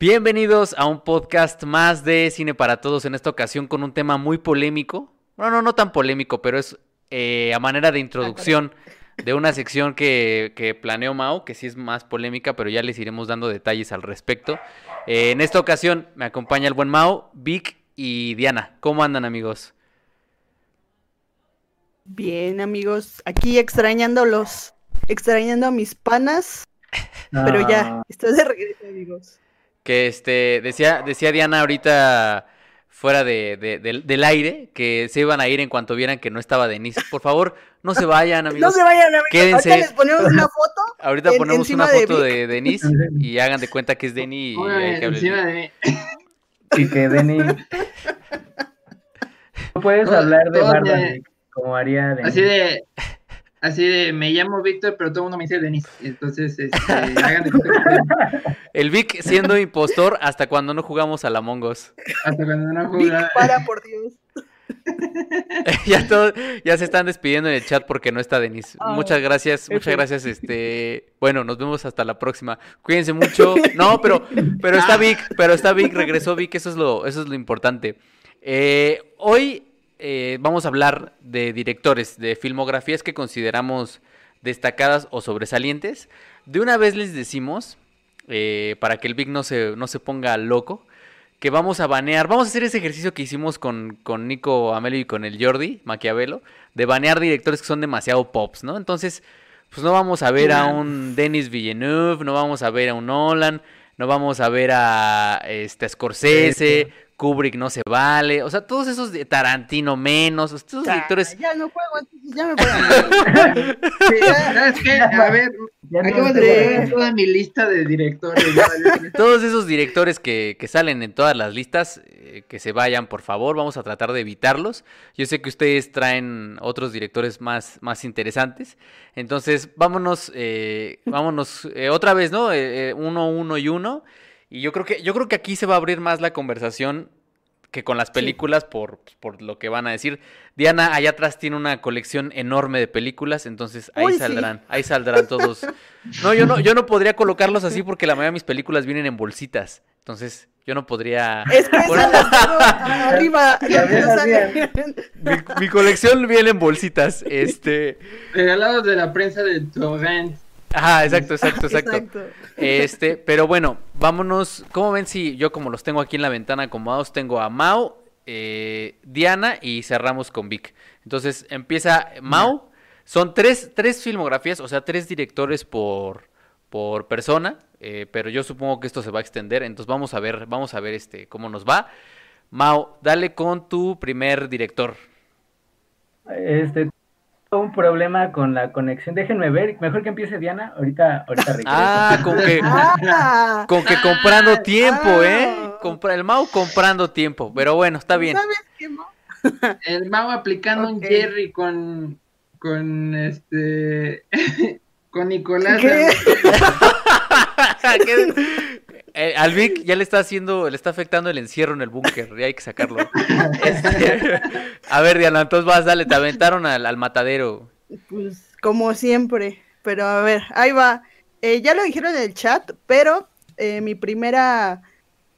Bienvenidos a un podcast más de Cine para Todos, en esta ocasión con un tema muy polémico. No, no, no tan polémico, pero es eh, a manera de introducción de una sección que, que planeó Mao, que sí es más polémica, pero ya les iremos dando detalles al respecto. Eh, en esta ocasión me acompaña el buen Mao, Vic y Diana. ¿Cómo andan amigos? Bien amigos, aquí extrañándolos, extrañando a mis panas, pero ya, Ah, estoy de regreso amigos. Que este, decía, decía Diana ahorita fuera de, de- del- del aire que se iban a ir en cuanto vieran que no estaba Denise. Por favor, no se vayan, No amigos. se vayan amigos, quédense. ahorita les ponemos una foto. Ahorita en- ponemos una de foto Vic. de Denise y hagan de cuenta que es Denny y hay que hablar encima de mí. Y que Denny. No puedes hablar de de- como haría Denny. Así de, así de, me llamo Víctor, pero todo el mundo me dice Denis. Entonces, este, hagan de El Vic siendo impostor hasta cuando no jugamos a la Among Us. hasta cuando no Vic, jugaba. para por Dios. ya todo, ya se están despidiendo en el chat porque no está Denise. Ah, muchas gracias, muchas gracias. Este, bueno, nos vemos hasta la próxima. Cuídense mucho. No, pero, pero está Vic, pero está Vic, regresó Vic, eso es lo, eso es lo importante. Eh, hoy eh, vamos a hablar de directores, de filmografías que consideramos destacadas o sobresalientes. De una vez les decimos, eh, para que el Vic no se, no se ponga loco, que vamos a banear, vamos a hacer ese ejercicio que hicimos con, con Nico Amelio y con el Jordi Maquiavelo, de banear directores que son demasiado pops, ¿no? Entonces, pues no vamos a ver a un Denis Villeneuve, no vamos a ver a un Nolan, no vamos a ver a este a Scorsese, Kubrick no se vale, o sea, todos esos de Tarantino menos, todos Ya, directores ya no juego, ya me puedo. Sí, ¿Sabes qué? A ver, Ya no acabo de ver toda mi lista de directores. Todos esos directores que, que salen en todas las listas, eh, que se vayan, por favor. Vamos a tratar de evitarlos. Yo sé que ustedes traen otros directores más, más interesantes. Entonces, vámonos, eh, vámonos eh, otra vez, ¿no? Eh, eh, uno, uno y uno. Y yo creo que, yo creo que aquí se va a abrir más la conversación que con las películas por, por lo que van a decir. Diana allá atrás tiene una colección enorme de películas, entonces ahí Uy, sí. saldrán, ahí saldrán todos. No, yo no, yo no podría colocarlos así porque la mayoría de mis películas vienen en bolsitas. Entonces, yo no podría. Es que esas arriba. Ya bien. Mi, mi colección viene en bolsitas. Este. Regalados de la prensa de Torrent. Ajá, exacto, exacto, exacto. Exacto. Este, pero bueno, vámonos. ¿Cómo ven si yo como los tengo aquí en la ventana acomodados, tengo a Mau, eh, Diana y cerramos con Vic? Entonces empieza Mau. Son tres, tres filmografías, o sea, tres directores por, por persona, eh, pero yo supongo que esto se va a extender, entonces vamos a ver, vamos a ver este cómo nos va. Mau, dale con tu primer director. Este, un problema con la conexión. Déjenme ver. Mejor que empiece Diana. Ahorita, ahorita regreso. Ah, con que, Ah, con que comprando tiempo, ¿eh? ah. Compra, el Mau comprando tiempo, pero bueno, está bien. ¿Sabes qué, Mo? El Mau aplicando un. Jerry con, con este, con Nicolás. ¿Qué? ¿Qué? Eh, al Vic ya le está haciendo, le está afectando el encierro en el búnker, ya hay que sacarlo. Este, a ver, Diana, entonces vas, dale, te aventaron al, matadero. Pues como siempre, pero a ver, ahí va. Eh, ya lo dijeron en el chat, pero eh, mi primera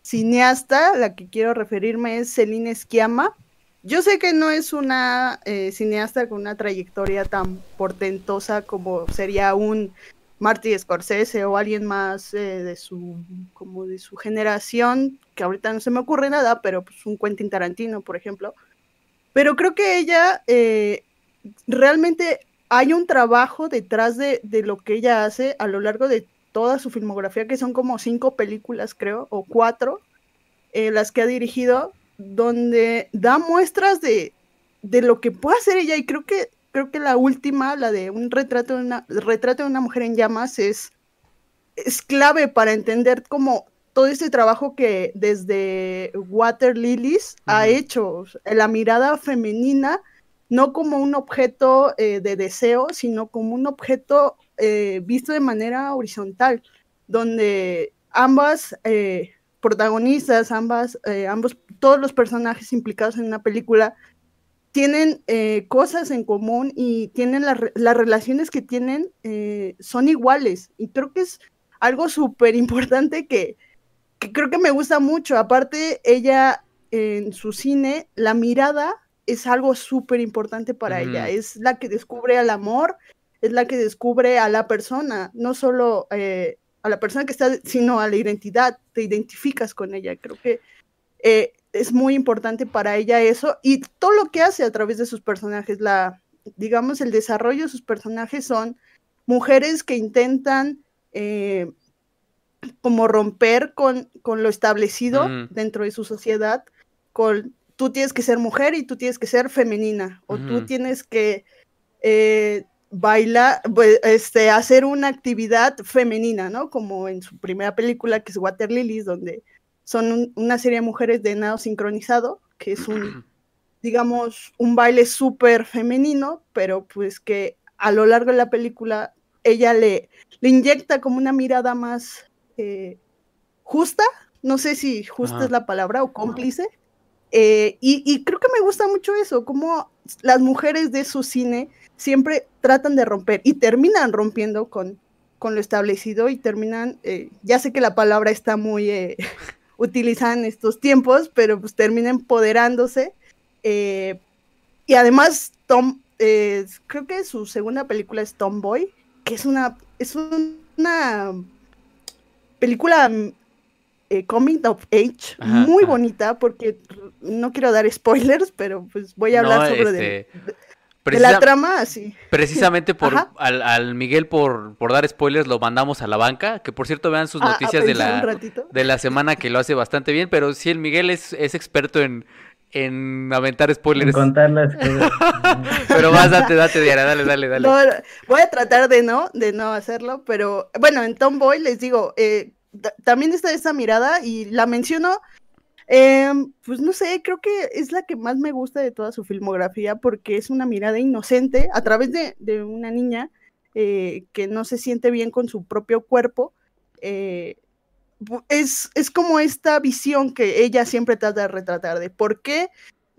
cineasta, la que quiero referirme es Celine Sciamma. Yo sé que no es una eh, cineasta con una trayectoria tan portentosa como sería un Marty Scorsese o alguien más eh, de su como de su generación, que ahorita no se me ocurre nada, pero pues un Quentin Tarantino, por ejemplo. Pero creo que ella eh, realmente hay un trabajo detrás de, de lo que ella hace a lo largo de toda su filmografía, que son como cinco películas, creo, o cuatro, eh, las que ha dirigido, donde da muestras de, de lo que puede hacer ella. Y creo que, creo que la última, la de un retrato de una, retrato de una mujer en llamas, es, es clave para entender como todo ese trabajo que desde Water Lilies ha hecho, la mirada femenina no como un objeto eh, de deseo, sino como un objeto eh, visto de manera horizontal, donde ambas eh, protagonistas, ambas, ambos, todos los personajes implicados en una película tienen eh, cosas en común y tienen la re- las relaciones que tienen eh, son iguales. Y creo que es algo súper importante que, que creo que me gusta mucho. Aparte, ella en su cine, la mirada es algo súper importante para ella. Es la que descubre al amor, es la que descubre a la persona, no solo eh, a la persona que está, sino a la identidad. Te identificas con ella. Creo que eh, es muy importante para ella eso y todo lo que hace a través de sus personajes, la, digamos, el desarrollo de sus personajes son mujeres que intentan eh, como romper con, con lo establecido dentro de su sociedad, con tú tienes que ser mujer y tú tienes que ser femenina, o tú tienes que eh, bailar, pues, este, hacer una actividad femenina, ¿no? Como en su primera película, que es Water Lilies, donde son una serie de mujeres de nado sincronizado, que es un, digamos, un baile súper femenino, pero pues que a lo largo de la película ella le, le inyecta como una mirada más eh, justa, no sé si justa es la palabra o cómplice, eh, y, y, creo que me gusta mucho eso, como las mujeres de su cine siempre tratan de romper y terminan rompiendo con, con lo establecido y terminan, eh, ya sé que la palabra está muy utilizan estos tiempos, pero pues termina empoderándose. Eh, y además, Tom, eh, creo que su segunda película es Tomboy, que es una, es una película eh, coming of age muy bonita, porque no quiero dar spoilers, pero pues voy a hablar sobre este, la trama, sí. Precisamente por al, Miguel por, por dar spoilers lo mandamos a la banca, que por cierto vean sus ah, noticias de la, de la semana que lo hace bastante bien, pero sí el Miguel es, es experto en, en aventar spoilers. En contar las cosas. pero más, date, date, Diana, dale, dale, dale. voy a tratar de no, de no hacerlo, pero bueno, en Tomboy les digo, eh, también está esa mirada y la menciono Em, pues no sé, creo que es la que más me gusta de toda su filmografía porque es una mirada inocente a través de, una niña eh, que no se siente bien con su propio cuerpo. Eh, es, es, como esta visión que ella siempre trata de retratar de por qué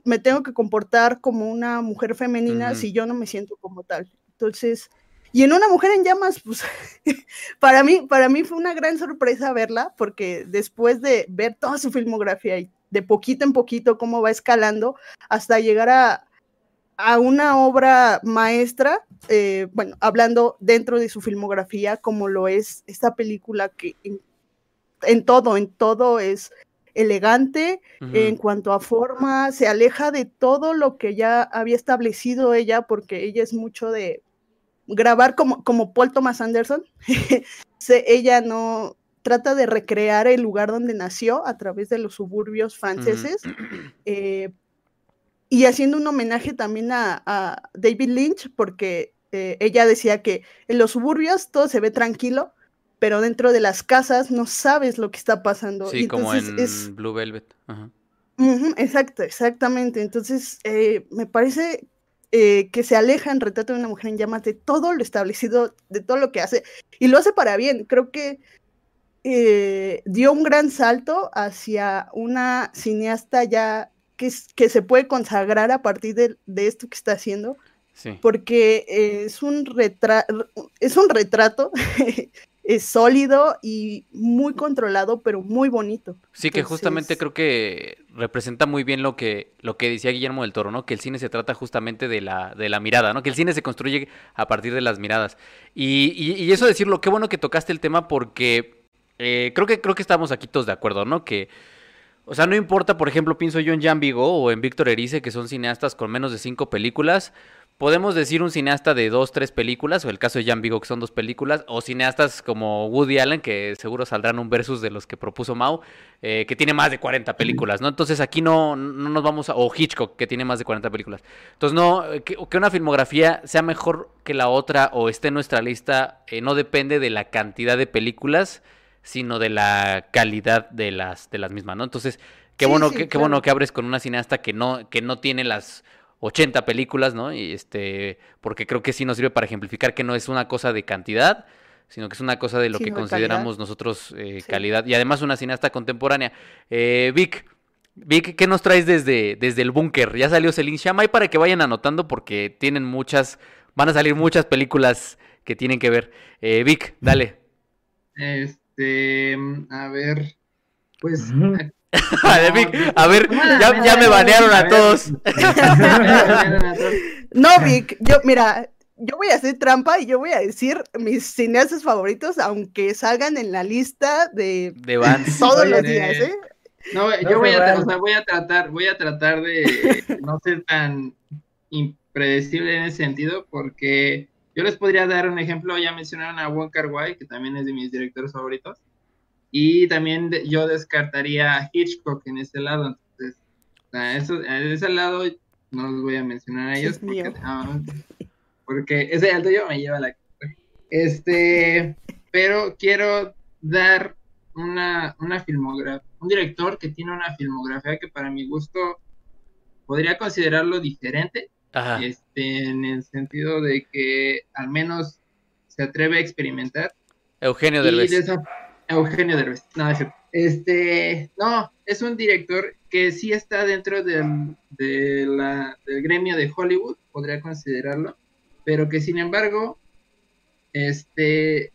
me tengo que comportar como una mujer femenina si yo no me siento como tal. Entonces, y en Una Mujer en Llamas, pues para mí, para mí fue una gran sorpresa verla, porque después de ver toda su filmografía y de poquito en poquito cómo va escalando hasta llegar a, a una obra maestra, eh, bueno, hablando dentro de su filmografía, como lo es esta película que en, todo, en todo es elegante, en cuanto a forma, se aleja de todo lo que ya había establecido ella, porque ella es mucho de grabar como, como Paul Thomas Anderson. ella no trata de recrear el lugar donde nació a través de los suburbios franceses. Eh, y haciendo un homenaje también a, David Lynch, porque eh, ella decía que en los suburbios todo se ve tranquilo, pero dentro de las casas no sabes lo que está pasando. Sí, como en Blue Velvet. exacto, exactamente. Entonces, eh, me parece eh, que se aleja en Retrato de una mujer en llamas de todo lo establecido, de todo lo que hace, y lo hace para bien. Creo que eh, dio un gran salto hacia una cineasta ya que, que se puede consagrar a partir de, esto que está haciendo. Porque es un, es un retrato es sólido y muy controlado, pero muy bonito. Sí, que justamente creo que representa muy bien lo que, lo que decía Guillermo del Toro, ¿no? Que el cine se trata justamente de la, de la mirada, ¿no? Que el cine se construye a partir de las miradas. Y, y, eso decirlo, qué bueno que tocaste el tema porque eh, creo que creo que estamos aquí todos de acuerdo, ¿no? Que o sea, no importa, por ejemplo, pienso yo en Jan Vigo o en Víctor Erice, que son cineastas con menos de cinco películas, podemos decir un cineasta de dos, tres películas, o el caso de Jan Vigo, que son dos películas, o cineastas como Woody Allen, que seguro saldrán un versus de los que propuso Mau, eh, que tiene más de 40 películas, ¿no? Entonces aquí no, no nos vamos a... o Hitchcock, que tiene más de 40 películas. Entonces no, que, una filmografía sea mejor que la otra o esté en nuestra lista, eh, no depende de la cantidad de películas, sino de la calidad de las, de las mismas, ¿no? Entonces, qué bueno, qué, bueno que abres con una cineasta que no, que no tiene las 80 películas, ¿no? Y este, porque creo que sí nos sirve para ejemplificar que no es una cosa de cantidad, sino que es una cosa de lo que consideramos nosotros eh, calidad. Y además una cineasta contemporánea. Eh, Vic, Vic, ¿qué nos traes desde, desde el búnker? Ya salió Celine Shamay para que vayan anotando porque tienen muchas, van a salir muchas películas que tienen que ver. Eh, Vic, dale. Este, a ver, pues A ver, Vic, a ver, ya, ya me banearon a todos. No, Vic, yo, mira, yo voy a hacer trampa y yo voy a decir mis cineastas favoritos, aunque salgan en la lista de, De todos Oye, los días, ¿eh? No, No yo voy a, van. o sea, voy a tratar, voy a tratar de no ser tan impredecible en ese sentido, porque yo les podría dar un ejemplo, ya mencionaron a Wong Kar Wai, que también es de mis directores favoritos, y también de- yo descartaría a Hitchcock en ese lado, entonces, sea, eso, en ese lado no los voy a mencionar a ellos, porque, ah, porque ese alto yo me lleva la... Este, pero quiero dar una, una filmografía, un director que tiene una filmografía que para mi gusto podría considerarlo diferente, Ajá. este, en el sentido de que al menos se atreve a experimentar. Eugenio Derbez. de esa- Eugenio Derbez, no, es cierto. este, no, es un director que sí está dentro del, de la- del gremio de Hollywood, podría considerarlo, pero que sin embargo, este,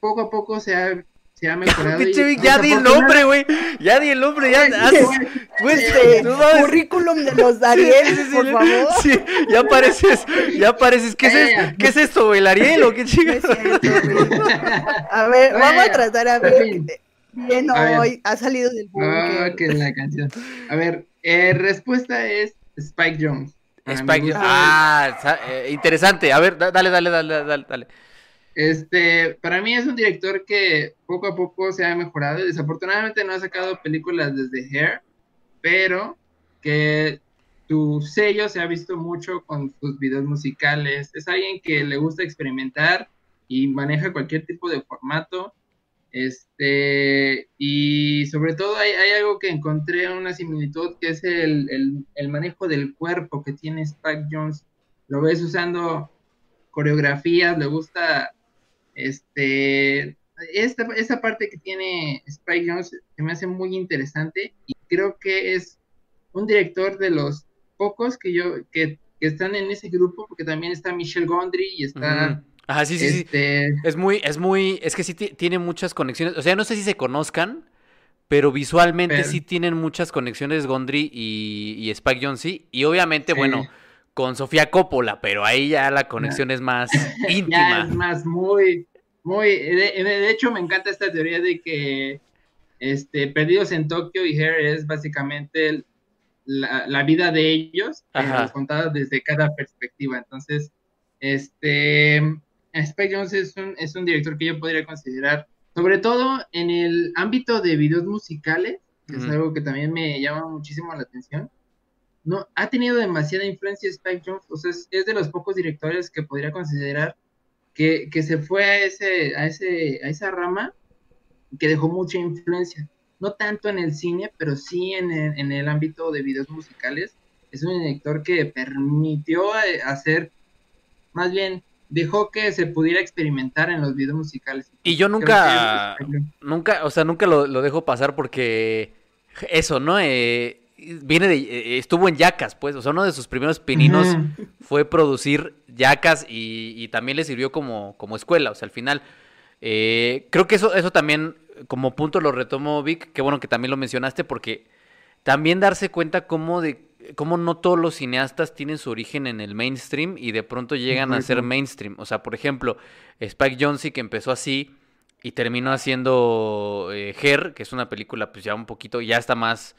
poco a poco se ha, se ha mejorado. y Pinche Vic, ya di el nombre, güey. Ya di el nombre, ya haces. Pues, Este, currículum de los sí, por favor. Sí, ya pareces, ya pareces. ¿Qué es, Ya, es- ya. ¿qué es esto, güey? ¿El Ariel o qué No chingas? A ver, Bueno, vamos a tratar a ver. Bien hoy, ha salido del Ah, búnker. que la canción. A ver, eh, respuesta es Spike Jones. Spike- gusto, Ah, eh, interesante. A ver, da- dale, dale, dale, dale, dale. Este, para mí es un director que poco a poco se ha mejorado. Desafortunadamente no ha sacado películas desde Hair, pero que su sello se ha visto mucho con sus videos musicales. Es alguien que le gusta experimentar y maneja cualquier tipo de formato. Este, y sobre todo hay, hay algo que encontré una similitud que es el, el- el manejo del cuerpo que tiene Spike Jones. Lo ves usando coreografías, le gusta este esta, esta parte que tiene Spike Jones se me hace muy interesante y creo que es un director de los pocos que yo que, que están en ese grupo porque también está Michelle Gondry y está Ujú. Ajá, sí, sí, sí. este Es muy, es muy, es que sí ti- tiene muchas conexiones. O sea, no sé si se conozcan, pero visualmente Pero- sí tienen muchas conexiones Gondry y, y Spike Jonze. sí. Y obviamente, Sí. bueno, con Sofía Coppola, pero ahí ya la conexión es más ya íntima. es más muy muy de, de hecho me encanta esta teoría de que este Perdidos en Tokio y Hair es básicamente la, la vida de ellos Ajá. contada desde cada perspectiva entonces este Spike Jones es un, es un director que yo podría considerar sobre todo en el ámbito de videos musicales que es algo que también me llama muchísimo la atención no ha tenido demasiada influencia Spike Jones, o sea, es, es de los pocos directores que podría considerar que, que se fue a ese, a ese, a esa rama que dejó mucha influencia. No tanto en el cine, pero sí en el, en el ámbito de videos musicales. Es un director que permitió eh, hacer, más bien, dejó que se pudiera experimentar en los videos musicales. Y yo nunca, nunca, o sea, nunca lo, lo dejo pasar porque eso, ¿no? Eh, viene de, eh, estuvo en Yacas, pues, o sea, uno de sus primeros pininos fue producir Yacas y, y también le sirvió como, como escuela, o sea, al final, eh, creo que eso, eso también como punto lo retomo Vic, qué bueno que también lo mencionaste porque también darse cuenta cómo de cómo no todos los cineastas tienen su origen en el mainstream y de pronto llegan a ser mainstream, o sea, por ejemplo, Spike Jonze que empezó así y terminó haciendo eh, Her, que es una película pues ya un poquito, ya está más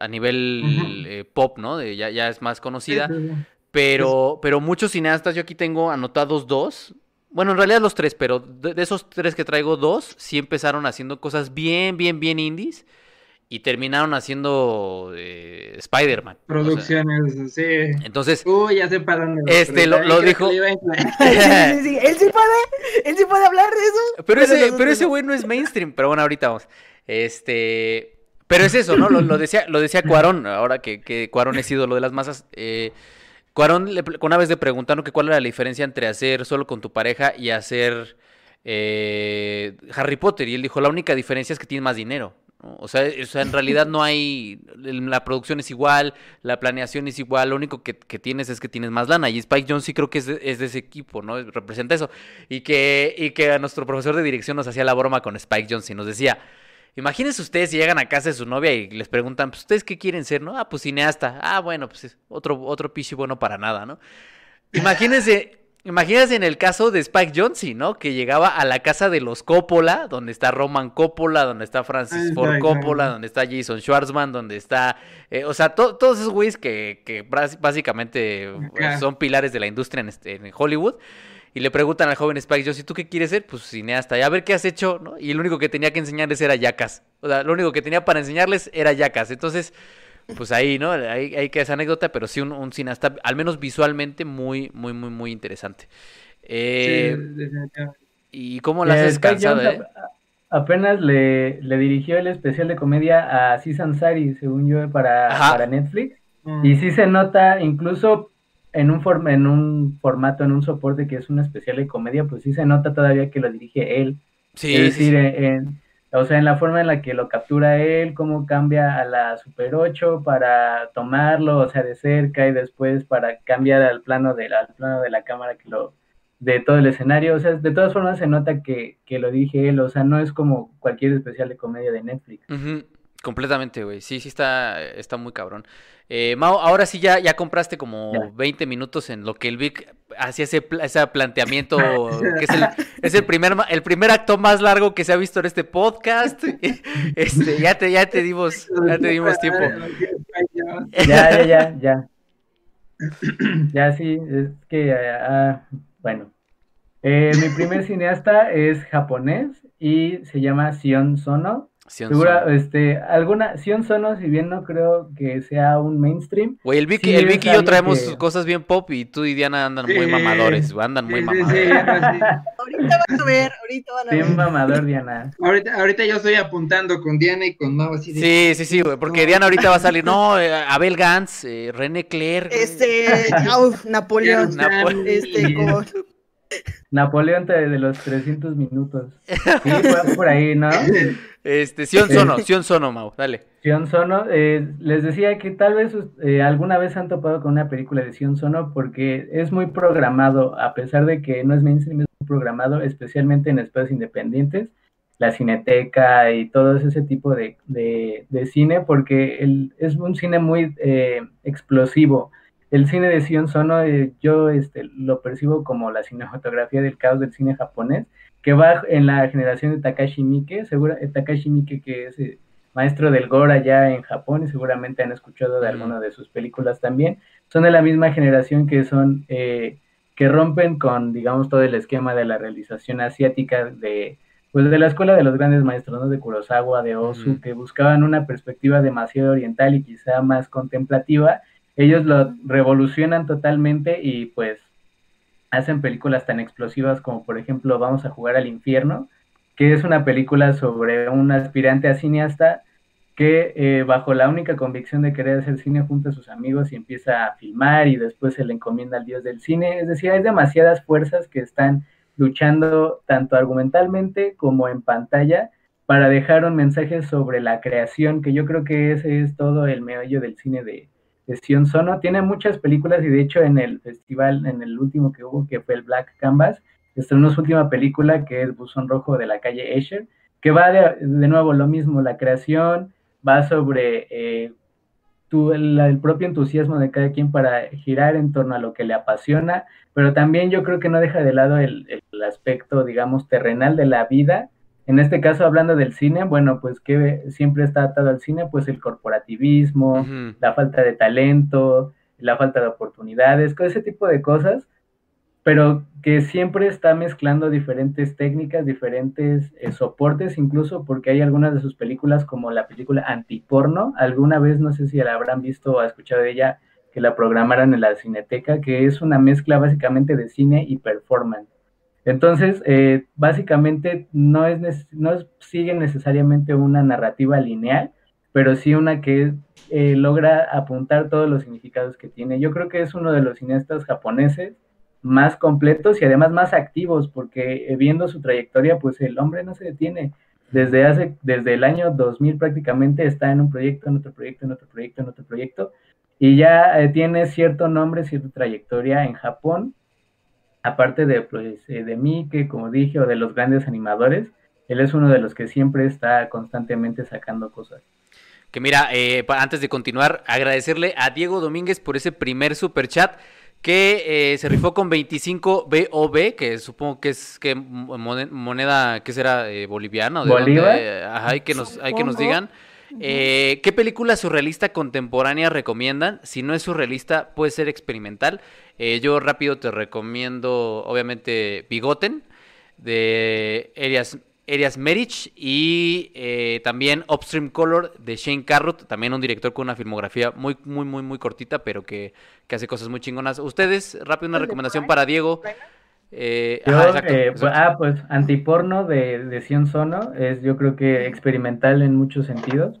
a nivel eh, pop, ¿no? De, ya, ya es más conocida. Sí, sí, sí. Pero, pero muchos cineastas, yo aquí tengo anotados dos. Bueno, en realidad los tres, pero de, de esos tres que traigo, dos sí empezaron haciendo cosas bien, bien, bien indies y terminaron haciendo eh, Spider-Man. o sea, Producciones, sí. entonces, Uy, ya sé para dónde. Este, lo- lo dijo-. Sí, sí, sí, Él sí puede, él sí puede hablar de eso. pero ese, pero ese güey no es mainstream, pero bueno, ahorita vamos. Este, pero es eso, ¿no? Lo, lo decía, lo decía Cuarón, ahora que, que Cuarón es ídolo de las masas. Eh, Cuarón le, una vez le preguntaron que cuál era la diferencia entre hacer solo con tu pareja y hacer eh, Harry Potter. Y él dijo, la única diferencia es que tienes más dinero. ¿no? O sea, o sea, en realidad no hay, la producción es igual, la planeación es igual, lo único que, que tienes es que tienes más lana. Y Spike Jones sí creo que es de, es de ese equipo, ¿no? Representa eso. Y que, y que a nuestro profesor de dirección nos hacía la broma con Spike Jones y nos decía, Imagínense ustedes si llegan a casa de su novia y les preguntan, pues, ¿ustedes qué quieren ser, no? Ah, pues cineasta. Ah, bueno, pues otro, otro pichi bueno para nada, ¿no? Imagínense, imagínense en el caso de Spike Jonze, ¿no? Que llegaba a la casa de los Coppola, donde está Roman Coppola, donde está Francis Ford Coppola, donde está Jason Schwartzman, donde está, eh, o sea, todos esos güeyes que, que básicamente son pilares de la industria en, este, en Hollywood y le preguntan al joven Spike Jones, ¿y tú qué quieres ser? Pues cineasta, y a ver qué has hecho, ¿no? Y lo único que tenía que enseñarles era yacas. O sea, lo único que tenía para enseñarles era yacas. Entonces, pues ahí, ¿no? Ahí, hay que esa anécdota, pero sí un, cineasta, al menos visualmente, muy, muy, muy, muy interesante. Eh, ¿Y cómo la has descansado, eh? Apenas le, le, dirigió el especial de comedia a Cis Ansari, según yo, para, para Netflix. Mm. Y sí se nota, incluso en un, en un formato, en un soporte que es una especial de comedia, pues sí se nota todavía que lo dirige él. Sí, es decir, En, o sea, en la forma en la que lo captura él, cómo cambia a la Super 8 para tomarlo, o sea, de cerca y después para cambiar al plano de la, al plano de la cámara que lo de todo el escenario, o sea, de todas formas se nota que, que lo dije él, o sea, no es como cualquier especial de comedia de Netflix. Completamente, güey. Sí, sí está, está muy cabrón. Eh, Mao, ahora sí ya, ya compraste como 20 minutos en lo que el Vic hacía ese, ese planteamiento, que es, el, es el, primer, el primer acto más largo que se ha visto en este podcast. Este, ya te, ya te dimos, ya te dimos tiempo. Ya, ya, ya, ya. Ya sí, es que, ah, bueno. Eh, mi primer cineasta es japonés y se llama Sion Sono. Segura, este, alguna, Sion Sono, si bien no creo que sea un mainstream. Güey, el Vicky, el Vicky y yo traemos cosas bien pop y tú y Diana andan muy mamadores, andan muy mamadores. ahorita van a ver, ahorita van a ver. Bien mamador, Diana. Ahorita, ahorita yo estoy apuntando con Diana y con Mau así Sí, sí, sí, güey, porque Diana ahorita va a salir, no, eh, Abel Gantz, eh, René Claire. Este, Napoleón. Napoleón. Este, con... Napoleón de los 300 minutos. Sí, fue por ahí, ¿no? Este, Sion Sono, Sion Sono, Mau, dale. Sion Sono, eh, les decía que tal vez eh, alguna vez han topado con una película de Sion Sono porque es muy programado, a pesar de que no es mainstream, es muy programado, especialmente en espacios independientes, la cineteca y todo ese tipo de, cine, porque el, es un cine muy eh, explosivo el cine de Sion Sono, eh, yo este, lo percibo como la cinematografía del caos del cine japonés, que va en la generación de Takashi Miike, seguro, eh, Takashi Miike que es eh, maestro del gore allá en Japón y seguramente han escuchado de alguna de sus películas también, son de la misma generación que son, que rompen con, digamos, todo el esquema de la realización asiática de, pues de la escuela de los grandes maestros, ¿no? De Kurosawa, de Osu, que buscaban una perspectiva demasiado oriental y quizá más contemplativa, ellos lo revolucionan totalmente y pues hacen películas tan explosivas como por ejemplo Vamos a jugar al infierno, que es una película sobre un aspirante a cineasta que eh, bajo la única convicción de querer hacer cine junto a sus amigos y empieza a filmar y después se le encomienda al dios del cine. Es decir, hay demasiadas fuerzas que están luchando tanto argumentalmente como en pantalla para dejar un mensaje sobre la creación, que yo creo que ese es todo el meollo del cine de, Sion Sono. Tiene muchas películas y de hecho en el festival, en el último que hubo, que fue el Black Canvas, estrenó su última película que es Buzón Rojo de la calle Escher, que va de, nuevo lo mismo, la creación, va sobre eh, el, propio entusiasmo de cada quien para girar en torno a lo que le apasiona, pero también yo creo que no deja de lado el aspecto, digamos, terrenal de la vida en este caso, hablando del cine, bueno, pues que siempre está atado al cine, pues el corporativismo, la falta de talento, la falta de oportunidades, ese tipo de cosas, pero que siempre está mezclando diferentes técnicas, diferentes eh, soportes, incluso porque hay algunas de sus películas, como la película Antiporno, alguna vez, no sé si la habrán visto o escuchado de ella, que la programaran en la Cineteca, que es una mezcla básicamente de cine y performance. Entonces, eh, básicamente no, es, no sigue necesariamente una narrativa lineal, pero sí una que eh, logra apuntar todos los significados que tiene. Yo creo que es uno de los cineastas japoneses más completos y además más activos, porque eh, viendo su trayectoria, pues el hombre no se detiene. Desde, hace, desde el año 2000 prácticamente está en un proyecto, en otro proyecto, en otro proyecto, en otro proyecto, y ya tiene cierto nombre, cierta trayectoria en Japón aparte de, pues, eh, de mí, que como dije, o de los grandes animadores, él es uno de los que siempre está constantemente sacando cosas. Que mira, eh, antes de continuar, agradecerle a Diego Domínguez por ese primer super chat que eh, se rifó con 25 BOB, que supongo que es que moneda, ¿qué será? Eh, boliviana. ¿De ¿Bolívar? Ajá, hay que nos, hay que nos digan. Eh, ¿Qué película surrealista contemporánea recomiendan? Si no es surrealista, puede ser experimental. Eh, yo rápido te recomiendo, obviamente, Bigoten, de Elias, Elias Merich, y eh, también Upstream Color de Shane Carruth, también un director con una filmografía muy, muy, muy, muy cortita, pero que, que hace cosas muy chingonas. Ustedes, rápido una recomendación para Diego. Eh, pues, ah, pues antiporno de, de Sion Sono es yo creo que experimental en muchos sentidos.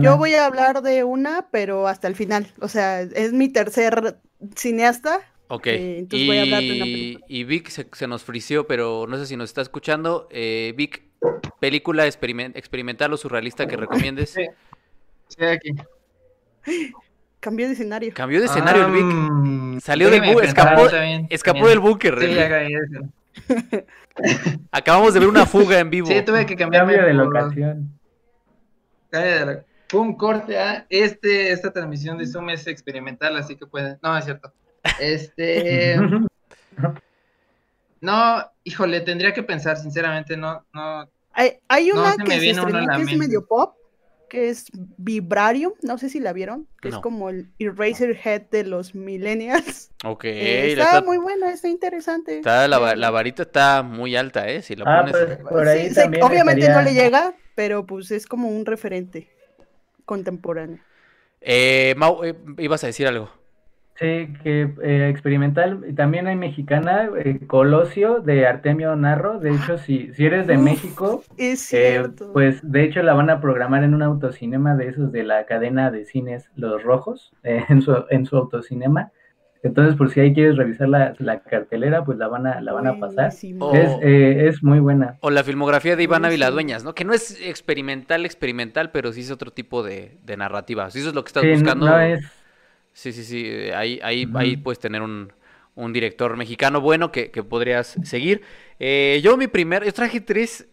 Yo voy a hablar de una, pero hasta el final. O sea, es mi tercer cineasta. Ok. Eh, entonces y, voy a hablar de una Y Vic se, nos frició, pero no sé si nos está escuchando. Eh, Vic, película experimental o surrealista que recomiendes. Sí, sí aquí. Cambió de escenario. Cambió de escenario el Vic. Ah, Salió del búnker, escapó, escapó del búnker. Sí, ya Acabamos de ver una fuga en vivo. Sí, tuve que cambiar Cambio de locación. Pum, corte a este, esta transmisión de Zoom es experimental, así que pueden. No, es cierto. Este. no, híjole, tendría que pensar, sinceramente, no, no. Hay, hay una que se estrenó que es medio pop, que es Vibrarium, no sé si la vieron, que es como el Eraserhead de los millennials. Ok. Eh, está, muy buena, está interesante. Está, la, la, varita está muy alta, ¿eh? Si la ah, pones... Pues, por ahí obviamente no le llega, pero pues es como un referente contemporáneo. Eh, Mau, eh, ibas a decir algo. Sí, que eh, experimental, también hay mexicana, eh, Colosio de Artemio Narro, de hecho si, si eres de México, es pues de hecho la van a programar en un autocinema de esos de la cadena de cines Los Rojos, en, su, en su autocinema, entonces, por si ahí quieres revisar la, cartelera, pues la van a, la van a pasar. Es, eh, es, muy buena. O la filmografía de Ivana Viladueñas, ¿no? Que no es experimental, experimental, pero sí es otro tipo de, narrativa. Si eso es lo que estás buscando. No es... Sí, sí, sí. Ahí, ahí, ahí puedes tener un, director mexicano bueno que, podrías seguir. Eh, yo mi primer, yo traje tres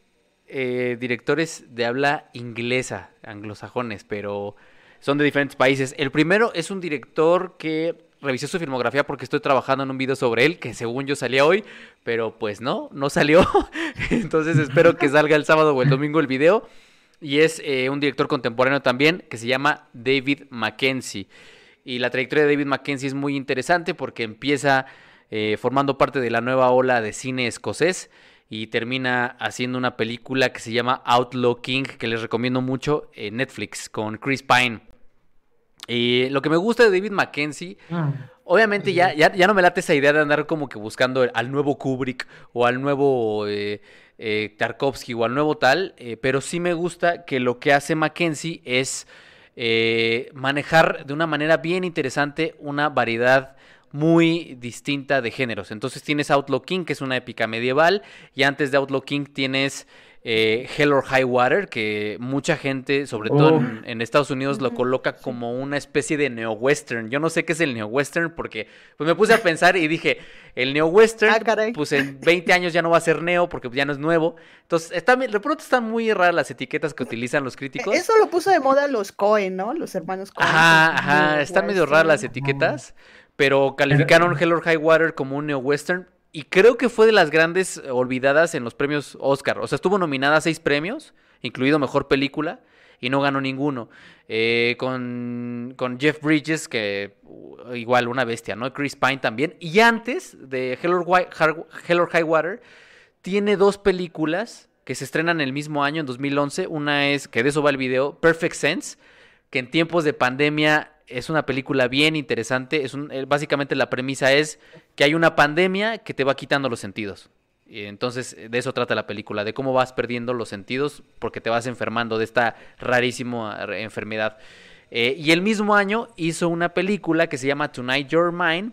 eh, directores de habla inglesa, anglosajones, pero son de diferentes países. El primero es un director que revisé su filmografía porque estoy trabajando en un video sobre él, que según yo salía hoy, pero pues no, no salió. Entonces espero que salga el sábado o el domingo el video. Y es eh, un director contemporáneo también que se llama David Mackenzie. Y la trayectoria de David Mackenzie es muy interesante porque empieza eh, formando parte de la nueva ola de cine escocés y termina haciendo una película que se llama Outlaw King, que les recomiendo mucho en Netflix, con Chris Pine. Y lo que me gusta de David Mackenzie, ah. obviamente ya, ya, no me late esa idea de andar como que buscando al nuevo Kubrick o al nuevo eh, eh, Tarkovsky o al nuevo tal, eh, pero sí me gusta que lo que hace Mackenzie es manejar de una manera bien interesante una variedad muy distinta de géneros. Entonces tienes Outlaw King, que es una épica medieval, y antes de Outlaw King tienes eh, Hell or High Water, que mucha gente, sobre todo en, Estados Unidos, lo coloca como una especie de neo-western. Yo no sé qué es el neo-western porque pues me puse a pensar y dije, el neo-western, ah, pues en 20 años ya no va a ser neo porque ya no es nuevo. Entonces, está, de pronto están muy raras las etiquetas que utilizan los críticos. Eso lo puso de moda los Cohen, ¿no? Los hermanos Cohen. Ajá, ajá, están medio raras las etiquetas, pero calificaron Hell or High Water como un neo-western y creo que fue de las grandes olvidadas en los premios Oscar. O sea, estuvo nominada a seis premios, incluido Mejor Película, y no ganó ninguno. Eh, con, Jeff Bridges, que uh, igual una bestia, ¿no? Chris Pine también. Y antes de Hell or, High Water, tiene dos películas que se estrenan el mismo año, en 2011. Una es, que de eso va el video, Perfect Sense, que en tiempos de pandemia es una película bien interesante. Es un, eh, básicamente la premisa es que hay una pandemia que te va quitando los sentidos. Y entonces de eso trata la película, de cómo vas perdiendo los sentidos porque te vas enfermando de esta rarísima enfermedad. Eh, y el mismo año hizo una película que se llama Tonight You're Mine,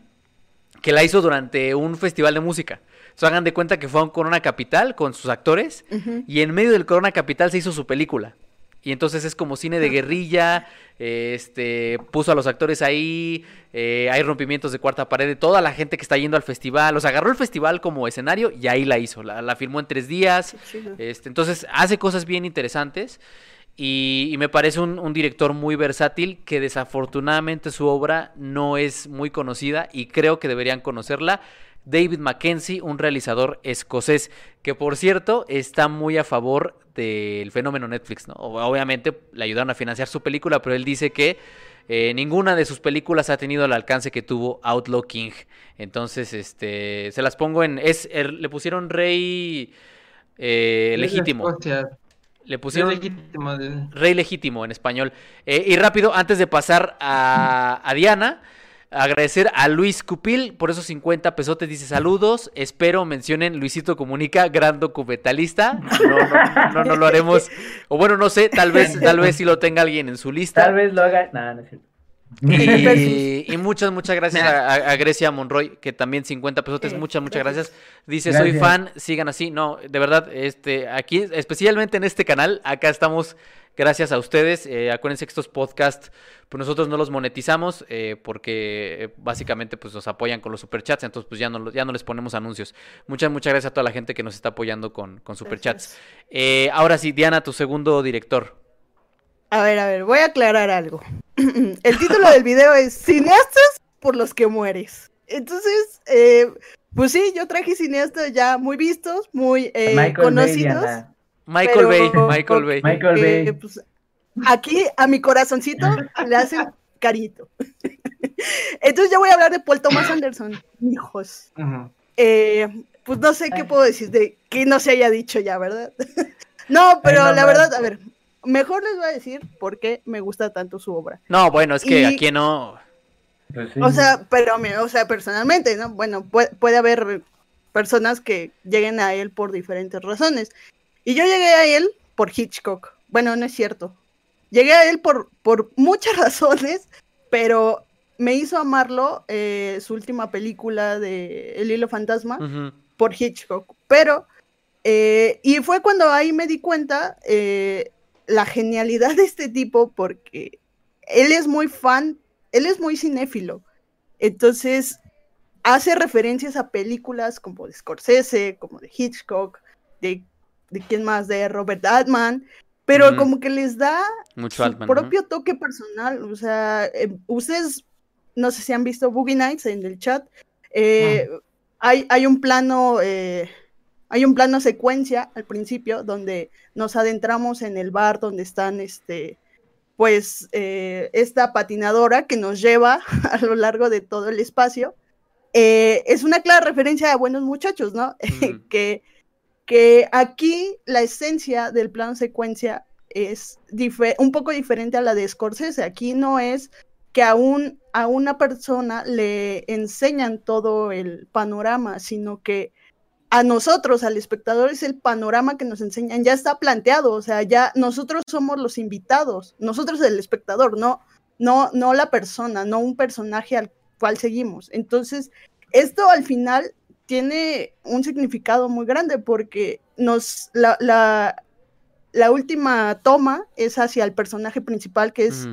que la hizo durante un festival de música. So, hagan de cuenta que fue a un Corona Capital con sus actores y en medio del Corona Capital se hizo su película. Y entonces es como cine de guerrilla, este, puso a los actores ahí, eh, hay rompimientos de cuarta pared de toda la gente que está yendo al festival, o sea, agarró el festival como escenario y ahí la hizo, la, la filmó en tres días, este, entonces hace cosas bien interesantes. Y, me parece un, un, director muy versátil que desafortunadamente su obra no es muy conocida y creo que deberían conocerla. David Mackenzie, un realizador escocés, que por cierto está muy a favor del fenómeno Netflix, ¿no? Obviamente le ayudaron a financiar su película, pero él dice que eh, ninguna de sus películas ha tenido el alcance que tuvo Outlaw King. Entonces, este, se las pongo en, es, er, le pusieron Rey eh, Legítimo. Le pusieron Rey Legítimo en español. Eh, y rápido, antes de pasar a, a Diana, Agradecer a Luis Cupil por esos 50 pesotes. Dice saludos. Espero mencionen Luisito Comunica, gran documentalista. No, no, no, lo haremos. O bueno, no sé, tal vez, tal vez si lo tenga alguien en su lista. Tal vez lo haga. No, no es cierto. Y, muchas, muchas gracias a, Grecia Monroy, que también 50 pesotes, muchas, muchas gracias. Dice, soy fan, sigan así. No, de verdad, este, aquí, especialmente en este canal, acá estamos gracias a ustedes. Eh, acuérdense que estos podcasts, pues nosotros no los monetizamos eh, porque eh, básicamente pues nos apoyan con los superchats, entonces pues ya no, ya no les ponemos anuncios. Muchas, muchas gracias a toda la gente que nos está apoyando con, con superchats. ahora sí, Diana, tu segundo director. A ver, a ver, voy a aclarar algo. El título del video es Cineastas por los que mueres. Entonces, pues sí, yo traje cineastas ya muy vistos, muy conocidos. Michael Bay, Michael Bay. Michael Bay. Pues, aquí a mi corazoncito le hace carito. Entonces ya voy a hablar de Paul Thomas Anderson, hijos. Eh, pues no sé qué puedo decir de que no se haya dicho ya, ¿verdad? no, pero la verdad, a ver, mejor les voy a decir por qué me gusta tanto su obra. No, bueno, es que aquí no. Pues o sea, pero, o sea, personalmente, ¿no? Bueno, puede haber personas que lleguen a él por diferentes razones. Y yo llegué a él por Hitchcock. Bueno, no es cierto. Llegué a él por, por muchas razones, pero me hizo amarlo eh, su última película de El hilo fantasma por Hitchcock. Pero, eh, y fue cuando ahí me di cuenta eh, la genialidad de este tipo, porque él es muy fan, él es muy cinéfilo. Entonces, hace referencias a películas como de Scorsese, como de Hitchcock, de de quién más, de Robert Altman, pero como que les da Mucho su propio toque personal. O sea, eh, ustedes, no sé si han visto Boogie Nights en el chat, eh, hay, hay, un plano, eh, hay un plano secuencia al principio donde nos adentramos en el bar donde están, este, pues, esta patinadora que nos lleva a lo largo de todo el espacio. es una clara referencia a buenos muchachos, ¿no? que aquí la esencia del plan secuencia es un poco diferente a la de Scorsese. Aquí no es que a, a una persona le enseñan todo el panorama, sino que a nosotros, al espectador, es el panorama que nos enseñan, ya está planteado, o sea, ya nosotros somos los invitados, nosotros el espectador, no, no, no la persona, no un personaje al cual seguimos. Entonces, esto al final tiene un significado muy grande porque nos la, la, última toma es hacia el personaje principal que es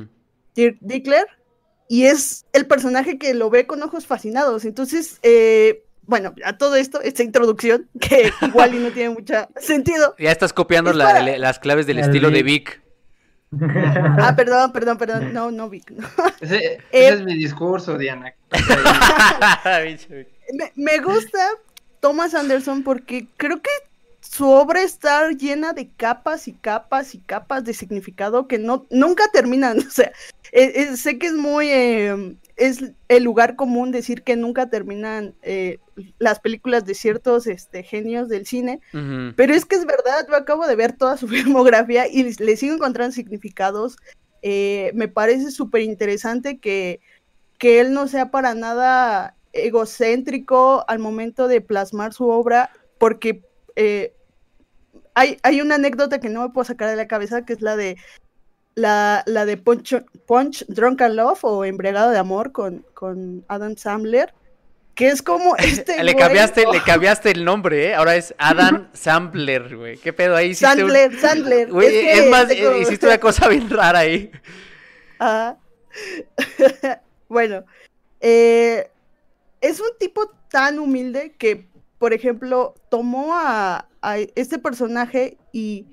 Dirk Dickler y es el personaje que lo ve con ojos fascinados. Entonces, eh, bueno, a todo esto, esta introducción, que igual y no tiene mucho sentido. Ya estás copiando las claves del estilo de Vic. Ah, perdón, perdón, perdón. No, no, Vic. Ese, es eh, mi discurso, Diana. me, gusta Thomas Anderson porque creo que su obra está llena de capas y capas y capas de significado que no nunca terminan. O sea, eh, eh, sé que es muy em, es el lugar común decir que nunca terminan eh, las películas de ciertos este, genios del cine, pero es que es verdad. Yo acabo de ver toda su filmografía y le sigo encontrando significados. me parece súper interesante que, que él no sea para nada egocéntrico al momento de plasmar su obra, porque eh, hay, hay, una anécdota que no me puedo sacar de la cabeza, que es la de la, la de Punch, Punch Drunken Love o Embriagado de Amor con, con Adam Sandler, que es como este. le, cambiaste, le cambiaste el nombre, ¿eh? Ahora es Adam Sandler, güey. ¿Qué pedo ahí? Sandler, Sandler. Güey, es, más, hiciste una cosa bien rara ahí. Ah. bueno, eh, es un tipo tan humilde que, por ejemplo, tomó a, este personaje y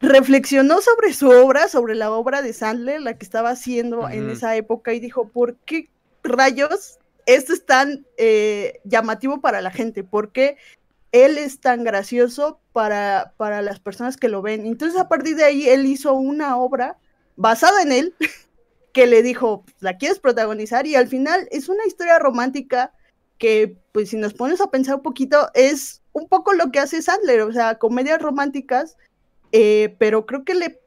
reflexionó sobre su obra, sobre la obra de Sandler, la que estaba haciendo en esa época, y dijo, ¿por qué rayos esto es tan eh, llamativo para la gente? ¿Por qué él es tan gracioso para, para las personas que lo ven? Entonces, a partir de ahí, él hizo una obra basada en él, que le dijo, ¿la quieres protagonizar? Y al final es una historia romántica que, pues si nos pones a pensar un poquito, es un poco lo que hace Sandler, o sea, comedias románticas, eh, pero creo que le...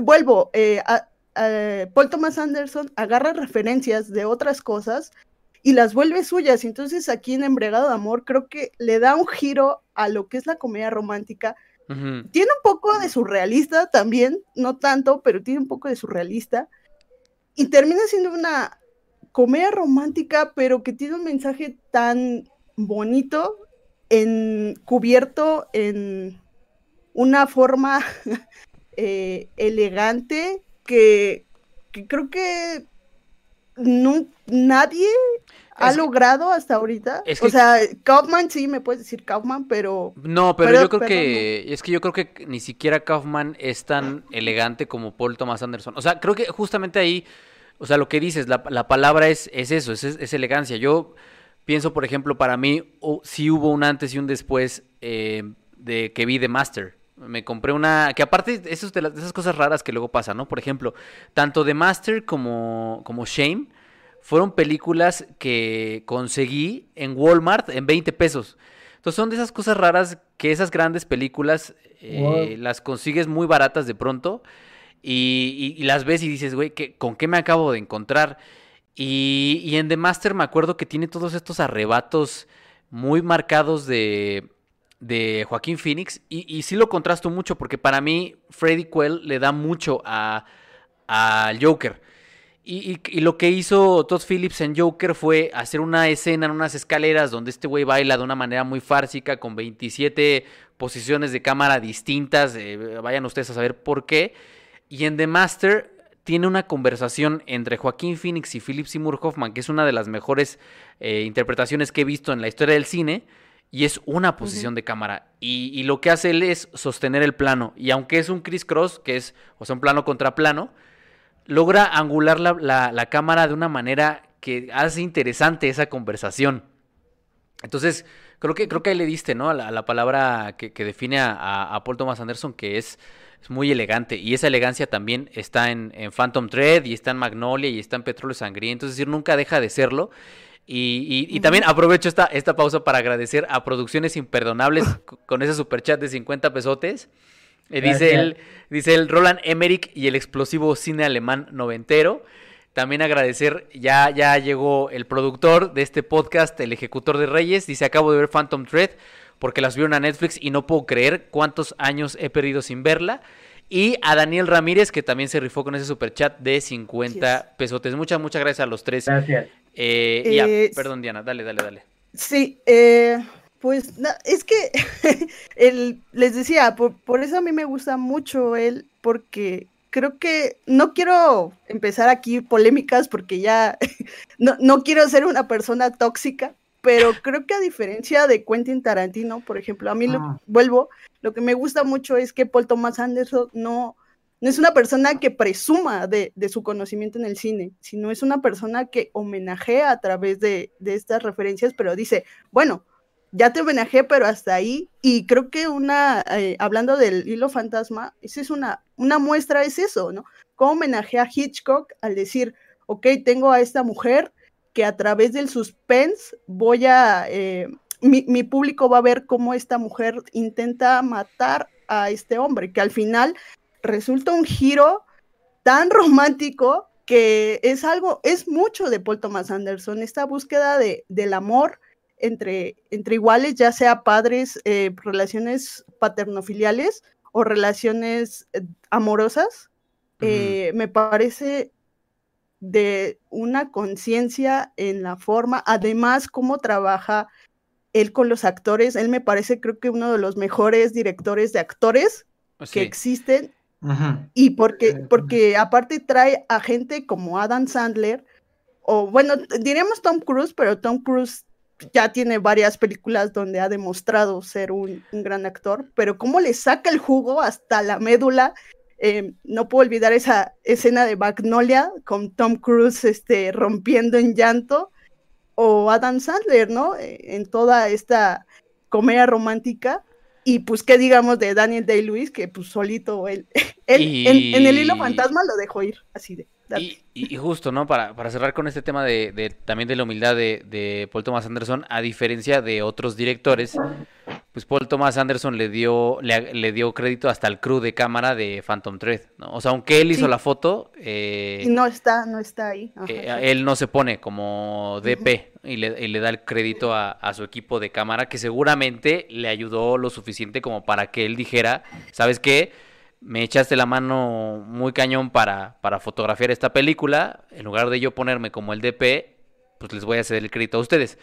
Vuelvo, eh, a, Paul Thomas Anderson agarra referencias de otras cosas y las vuelve suyas. Entonces aquí en Embregado de Amor creo que le da un giro a lo que es la comedia romántica. Tiene un poco de surrealista también, no tanto, pero tiene un poco de surrealista y termina siendo una comedia romántica, pero que tiene un mensaje tan bonito, en, cubierto en una forma eh, elegante que, creo que nadie ha logrado hasta ahorita. o sea, Kaufman sí, me puedes decir Kaufman, pero... No, pero, yo creo que... Es que yo creo que ni siquiera Kaufman es tan elegante como Paul Thomas Anderson. O sea, creo que justamente ahí... O sea, lo que dices, la, palabra es, es eso, es, elegancia. Yo pienso, por ejemplo, para mí sí hubo un antes y un después eh, de que vi The Master. Me compré una. Que aparte, eso es de, de, esas cosas raras que luego pasan, ¿no? Por ejemplo, tanto The Master como, como Shame fueron películas que conseguí en Walmart en 20 pesos. Entonces son de esas cosas raras que esas grandes películas eh, las consigues muy baratas de pronto y, las ves y dices, güey, ¿con qué me acabo de encontrar? Y, en The Master me acuerdo que tiene todos estos arrebatos muy marcados de, de Joaquín Phoenix y, sí lo contrasto mucho porque para mí Freddy Quell le da mucho a, Joker. Y, lo que hizo Todd Phillips en Joker fue hacer una escena en unas escaleras donde este güey baila de una manera muy fársica con 27 posiciones de cámara distintas. Eh, vayan ustedes a saber por qué. Y en The Master tiene una conversación entre Joaquín Phoenix y Philip Seymour Hoffman, que es una de las mejores eh, interpretaciones que he visto en la historia del cine. Y es una posición de cámara. Y, y, lo que hace él es sostener el plano. Y aunque es un criss cross, que es, o sea, un plano contra plano, logra angular la, cámara de una manera que hace interesante esa conversación. Entonces, creo que, creo que ahí le diste, ¿no? A la, palabra que, define a, Paul Thomas Anderson, que es, muy elegante. Y esa elegancia también está en, Phantom Thread, y está en Magnolia, y está en Petróleo Sangriento. Es decir, nunca deja de serlo. Y, también aprovecho esta, esta pausa para agradecer a Producciones Imperdonables con ese superchat de 50 pesotes. Eh, dice, el, dice el Roland Emmerich y el explosivo cine alemán noventero. También agradecer, ya, ya llegó el productor de este podcast, el ejecutor de Reyes. Dice, acabo de ver Phantom Thread porque la subieron a Netflix y no puedo creer cuántos años he perdido sin verla. Y a Daniel Ramírez, que también se rifó con ese super chat de 50 pesotes. Muchas, muchas gracias a los tres. Gracias. Eh, ya, eh, perdón, Diana, dale, dale, dale. Sí, eh, pues es que el, les decía, por, eso a mí me gusta mucho él, porque creo que no quiero empezar aquí polémicas porque ya no, no, quiero ser una persona tóxica, pero creo que a diferencia de Quentin Tarantino, por ejemplo, a mí lo, ah. vuelvo, lo que me gusta mucho es que Paul Thomas Anderson no, no es una persona que presuma de, de, su conocimiento en el cine, sino es una persona que homenajea a través de, de estas referencias, pero dice, bueno, ya te homenajé, pero hasta ahí. Y creo que una, eh, hablando del hilo fantasma, esa es una, una muestra, es eso, ¿no? Cómo homenajé a Hitchcock al decir, ok, tengo a esta mujer que a través del suspense voy a, eh, mi, mi, público va a ver cómo esta mujer intenta matar a este hombre, que al final resulta un giro tan romántico que es algo, es mucho de Paul Thomas Anderson, esta búsqueda de, del amor, entre, entre iguales, ya sea padres, eh, relaciones paternofiliales o relaciones eh, amorosas, eh, me parece de una conciencia en la forma, además cómo trabaja él con los actores, él me parece creo que uno de los mejores directores de actores que existen y porque, porque aparte trae a gente como Adam Sandler, o bueno, diríamos Tom Cruise, pero Tom Cruise ya tiene varias películas donde ha demostrado ser un, gran actor, pero cómo le saca el jugo hasta la médula. Eh, no puedo olvidar esa escena de Magnolia con Tom Cruise este, rompiendo en llanto, o Adam Sandler, ¿no? Eh, en toda esta comedia romántica y pues, ¿qué digamos de Daniel Day-Lewis? Que pues solito él, él en, el hilo fantasma lo dejó ir, así de. Y, justo, ¿no? Para, para, cerrar con este tema de, también de la humildad de, de, Paul Thomas Anderson, a diferencia de otros directores, pues Paul Thomas Anderson le dio, le, dio crédito hasta el crew de cámara de Phantom Thread, ¿no? O sea, aunque él hizo la foto... Eh, no está, no está ahí. Eh, él no se pone como DP y, le, da el crédito a, a, su equipo de cámara que seguramente le ayudó lo suficiente como para que él dijera, ¿sabes qué? Me echaste la mano muy cañón para, para fotografiar esta película, en lugar de yo ponerme como el DP, pues les voy a ceder el crédito a ustedes.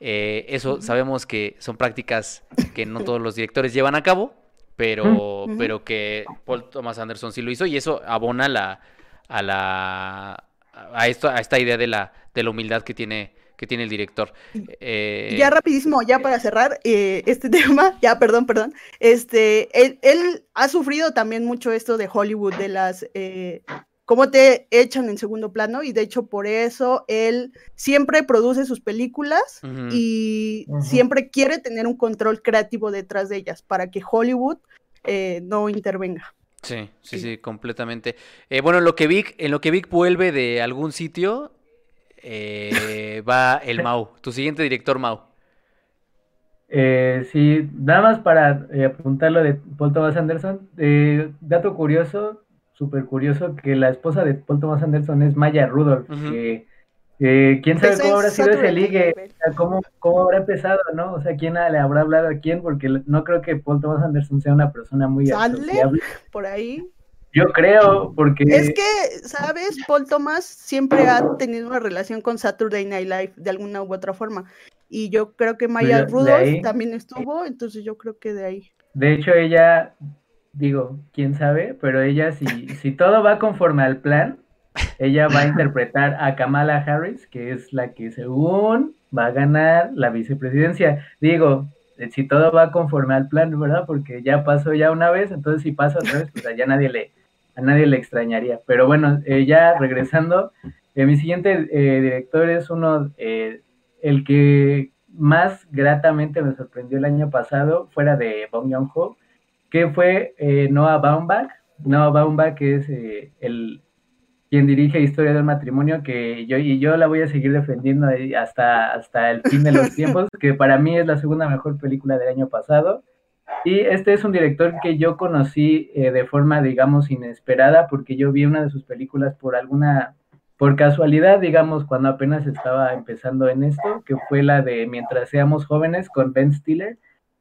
Eh, eso sabemos que son prácticas que no todos los directores llevan a cabo, pero, pero que Paul Thomas Anderson sí lo hizo y eso abona la, a la a esto, a esta idea de la, de la humildad que tiene que tiene el director. Eh, ya rapidísimo, ya para cerrar eh, este tema, ya perdón, perdón, este, él, ha sufrido también mucho esto de Hollywood, de las, eh, cómo te echan en segundo plano y de hecho por eso él siempre produce sus películas y siempre quiere tener un control creativo detrás de ellas para que Hollywood no intervenga. Sí, sí, sí, completamente. bueno, en lo que Vic, en lo que Vic vuelve de algún sitio, eh, va el Mau, tu siguiente director Mau. Eh, sí, nada más para eh, apuntar lo de Paul Thomas Anderson. Eh, dato curioso, súper curioso, que la esposa de Paul Thomas Anderson es Maya Rudolph. quién sabe cómo habrá sido ese ligue, cómo, cómo habrá empezado, ¿no? O sea, quién le habrá hablado a quién, porque no creo que Paul Thomas Anderson sea una persona muy ¿Sale? por ahí. Yo creo, porque... Es que, ¿sabes? Paul Thomas siempre ha tenido una relación con Saturday Night Live de alguna u otra forma. Y yo creo que Maya Rudolph también estuvo, entonces yo creo que de ahí. De hecho, ella, digo, quién sabe, pero ella, si, si todo va conforme al plan, ella va a interpretar a Kamala Harris, que es la que según va a ganar la vicepresidencia. Digo, si todo va conforme al plan, ¿verdad? Porque ya pasó ya una vez, entonces si pasa otra vez, pues ya nadie le, a nadie le extrañaría. Pero bueno, eh, ya regresando, eh, mi siguiente eh, director es uno, el que más gratamente me sorprendió el año pasado, fuera de Bong Joon-ho, que fue Noah Baumbach. Noah Baumbach es el quien dirige Historia del Matrimonio, que yo y yo la voy a seguir defendiendo hasta, hasta el fin de los tiempos, que para mí es la segunda mejor película del año pasado. Y este es un director que yo conocí eh, de forma, digamos, inesperada, porque yo vi una de sus películas por alguna, por casualidad, digamos, cuando apenas estaba empezando en esto, que fue la de Mientras seamos jóvenes con Ben Stiller,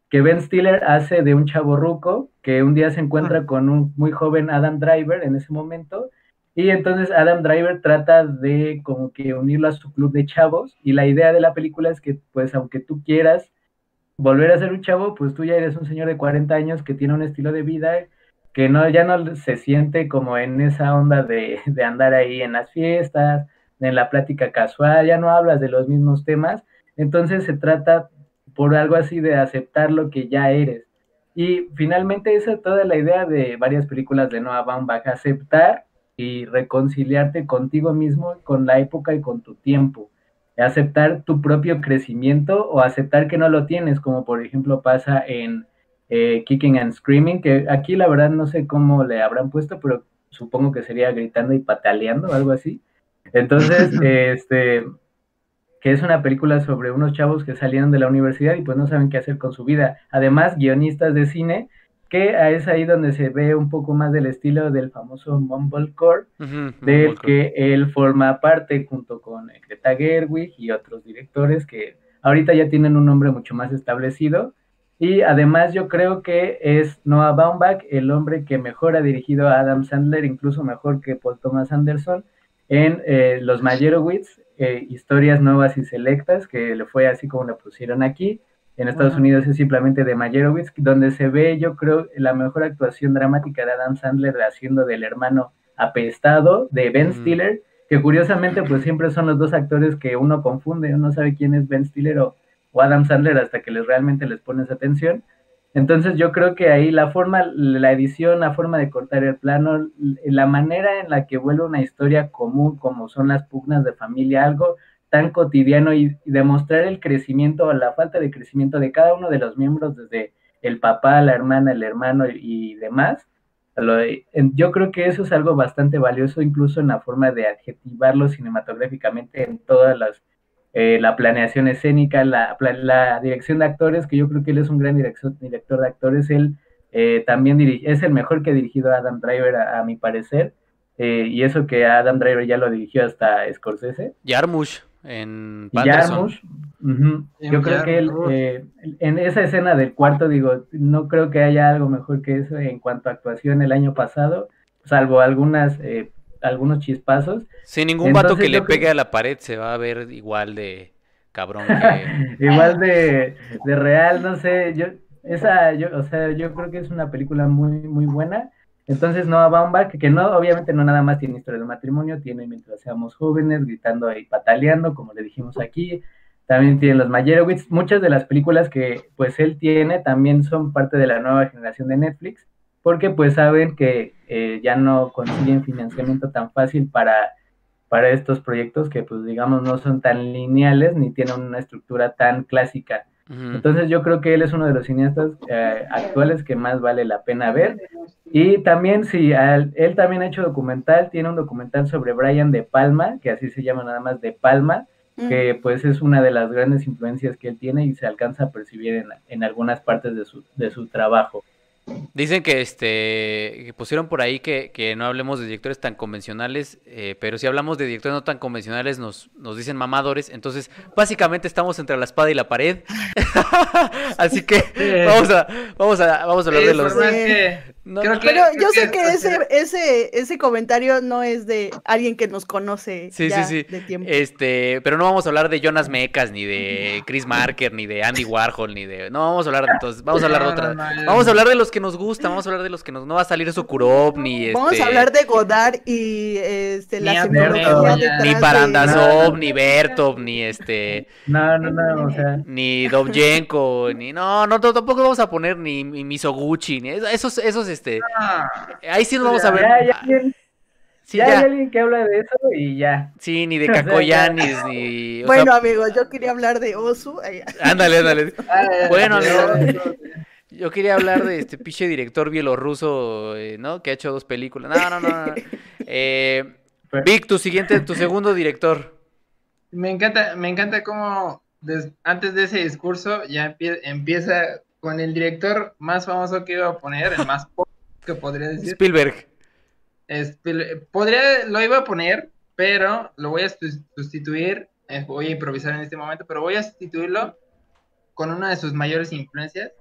que Ben Stiller hace de un chavo ruco que un día se encuentra con un muy joven Adam Driver en ese momento, y entonces Adam Driver trata de como que unirlo a su club de chavos, y la idea de la película es que, pues, aunque tú quieras volver a ser un chavo, pues tú ya eres un señor de 40 años que tiene un estilo de vida que no, ya no se siente como en esa onda de, de andar ahí en las fiestas, en la plática casual, ya no hablas de los mismos temas, entonces se trata por algo así de aceptar lo que ya eres. Y finalmente esa es toda la idea de varias películas de Noah Baumbach, aceptar y reconciliarte contigo mismo, con la época y con tu tiempo aceptar tu propio crecimiento o aceptar que no lo tienes, como por ejemplo pasa en eh, Kicking and Screaming, que aquí la verdad no sé cómo le habrán puesto, pero supongo que sería gritando y pataleando o algo así. Entonces, este, que es una película sobre unos chavos que salieron de la universidad y pues no saben qué hacer con su vida. Además, guionistas de cine que es ahí donde se ve un poco más del estilo del famoso Mumblecore, del que él forma parte junto con Greta Gerwig y otros directores que ahorita ya tienen un nombre mucho más establecido. Y además yo creo que es Noah Baumbach el hombre que mejor ha dirigido a Adam Sandler, incluso mejor que Paul Thomas Anderson. en eh, Los Mayerowitz, eh, Historias Nuevas y Selectas, que le fue así como lo pusieron aquí. En Estados Unidos es simplemente de Mayerowitz, donde se ve, yo creo, la mejor actuación dramática de Adam Sandler haciendo del hermano apestado de Ben Stiller, que curiosamente pues siempre son los dos actores que uno confunde, uno sabe quién es Ben Stiller o, Adam Sandler hasta que les, realmente les pones atención. Entonces yo creo que ahí la forma, la edición, la forma de cortar el plano, la manera en la que vuelve una historia común como son las pugnas de familia, algo tan cotidiano y, demostrar el crecimiento o la falta de crecimiento de cada uno de los miembros, desde el papá, la hermana, el hermano y, demás. yo creo que eso es algo bastante valioso incluso en la forma de adjetivarlo cinematográficamente en todas las eh, la planeación escénica, la, la, dirección de actores, que yo creo que él es un gran director, director de actores, él eh, también es el mejor que ha dirigido a Adam Driver, a, mi parecer, eh, y eso que Adam Driver ya lo dirigió hasta Scorsese. Yarmush en Yarmush. Yo creo que él, en esa escena del cuarto, digo, no creo que haya algo mejor que eso en cuanto a actuación el año pasado, salvo algunas algunos chispazos. Sin ningún vato que le pegue a la pared se va a ver igual de cabrón igual de, real, no sé, yo esa yo, o sea, yo creo que es una película muy muy buena. Entonces Noah Baumbach, que no, obviamente no nada más tiene historia de matrimonio, tiene mientras seamos jóvenes, gritando y pataleando, como le dijimos aquí. También tiene los Mayerowitz. Muchas de las películas que pues él tiene también son parte de la nueva generación de Netflix porque pues saben que eh, ya no consiguen financiamiento tan fácil para, para estos proyectos que pues digamos no son tan lineales ni tienen una estructura tan clásica. Entonces yo creo que él es uno de los cineastas eh, actuales que más vale la pena ver. Y también si él también ha hecho documental, tiene un documental sobre Brian De Palma, que así se llama nada más De Palma, que pues es una de las grandes influencias que él tiene y se alcanza a percibir en, en algunas partes de su, de su trabajo. Dicen que este pusieron por ahí que, que, no hablemos de directores tan convencionales, eh, pero si hablamos de directores no tan convencionales nos, nos dicen mamadores, entonces básicamente estamos entre la espada y la pared. Así que vamos a vamos a vamos a hablar de los pero yo sé que ese, ese, ese comentario no es de alguien que nos conoce sí, sí, sí. de tiempo. Este, pero no vamos a hablar de Jonas Mecas, ni de Chris Marker, ni de Andy Warhol, ni de. No, vamos a hablar de entonces, vamos a hablar de otra. Vamos a hablar de los que nos gustan, vamos a hablar de los que nos no va a salir Sokurov, ni este. Vamos a hablar de Godard y este la Ni Parandasov, ni Bertov, ni este. No, no, no, o sea. Ni Dovjenko, ni. No, no, tampoco vamos a poner ni, ni Misoguchi, ni esos, esos este. Ah. ahí sí nos vamos a ver. Ya, ya, alguien, sí, ya, hay alguien que habla de eso y ya. Sí, ni de Cacoyanis, ni. bueno, amigos, yo quería hablar de Osu. Ándale, ándale. bueno, amigo. Yo quería hablar de este piche director bielorruso, eh, ¿no? Que ha hecho dos películas. No, no, no. Eh, Vic, tu siguiente, tu segundo director. Me encanta, me encanta cómo antes de ese discurso ya empieza con el director más famoso que iba a poner, el más que podría decir. Spielberg. podría, lo iba a poner, pero lo voy a sustituir, eh, voy a improvisar en este momento, pero voy a sustituirlo con una de sus mayores influencias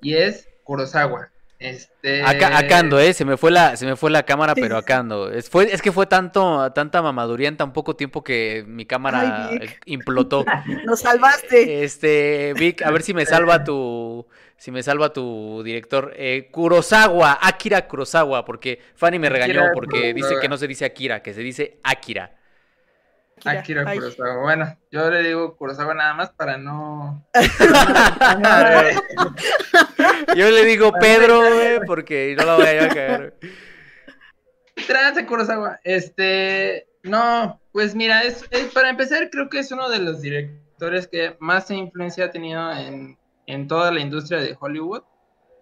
y es Kurosawa. Este... Acá, acá ando, eh, se me fue la, se me fue la cámara, pero acá ando. Es, fue, es que fue tanto, tanta mamaduría en tan poco tiempo que mi cámara implotó. Nos salvaste. Este, Vic, a ver si me salva tu, si me salva tu director. Eh, Kurosawa, Akira Kurosawa, porque Fanny me regañó porque dice que no se dice Akira, que se dice Akira. Akira, Kurosawa. Bueno, yo le digo Kurosawa nada más para no. yo le digo Pedro, porque no la voy a caer. Trance Kurosawa. Este. No, pues mira, es, para empezar, creo que es uno de los directores que más influencia ha tenido en, en toda la industria de Hollywood.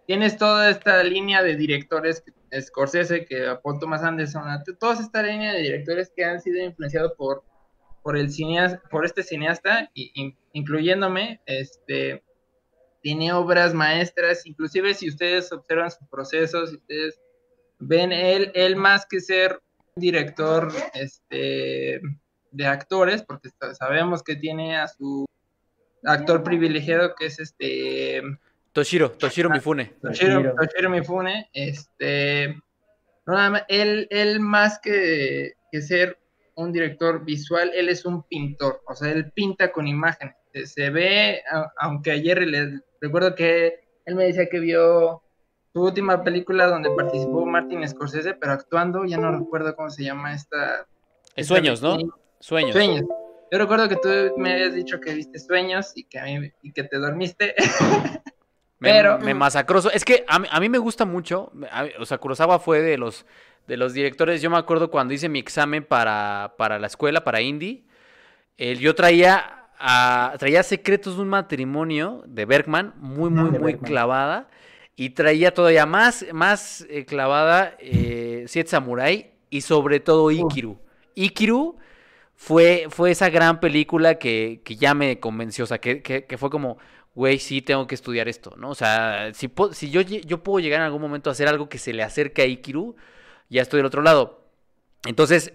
Tienes toda esta línea de directores, Scorsese, que apunto más Anderson, toda esta línea de directores que han sido influenciados por por el cineasta, por este cineasta, incluyéndome, este, tiene obras maestras, inclusive si ustedes observan su proceso, si ustedes ven él, él más que ser un director este, de actores, porque sabemos que tiene a su actor privilegiado que es este Toshiro, Toshiro Mifune. Toshiro, Toshiro Mifune, este, no, él, él más que, que ser un director visual, él es un pintor, o sea, él pinta con imágenes. Se ve, aunque ayer le recuerdo que él me decía que vio su última película donde participó Martin Scorsese, pero actuando, ya no recuerdo cómo se llama esta. Es Sueños, ¿no? Sueños. Sueños. Yo recuerdo que tú me habías dicho que viste sueños y que, a mí, y que te dormiste. Pero. Me, masacroso. Es que a mí, me gusta mucho. o sea, Kurosawa fue de los, de los directores. Yo me acuerdo cuando hice mi examen para, para la escuela, para Indie. yo traía, traía Secretos de un matrimonio de Bergman, muy, muy, muy clavada. Y traía todavía más, más eh, clavada eh, Siete Samurai y sobre todo Ikiru. Ikiru fue, fue esa gran película que, que ya me convenció. O sea, que, que fue como güey, sí tengo que estudiar esto, ¿no? O sea, si, si yo, yo puedo llegar en algún momento a hacer algo que se le acerque a Ikiru, ya estoy del otro lado. Entonces,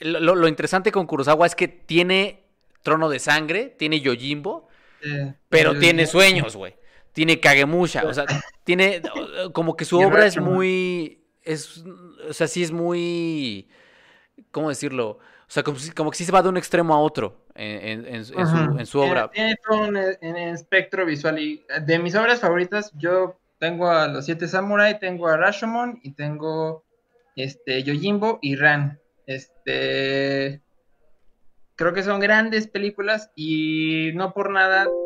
lo, interesante con Kurosawa es que tiene Trono de Sangre, tiene Yojimbo, pero tiene sueños, güey. Tiene Kagemusha, o sea, tiene como que su obra es muy, es, o sea, sí es muy, ¿cómo decirlo? O sea, como, como que sí se va de un extremo a otro en, en, su, en su, obra. Tiene, todo un, espectro visual. Y de mis obras favoritas, yo tengo a Los Siete Samurai, tengo a Rashomon y tengo este, Yojimbo y Ran. Este, creo que son grandes películas y no por nada,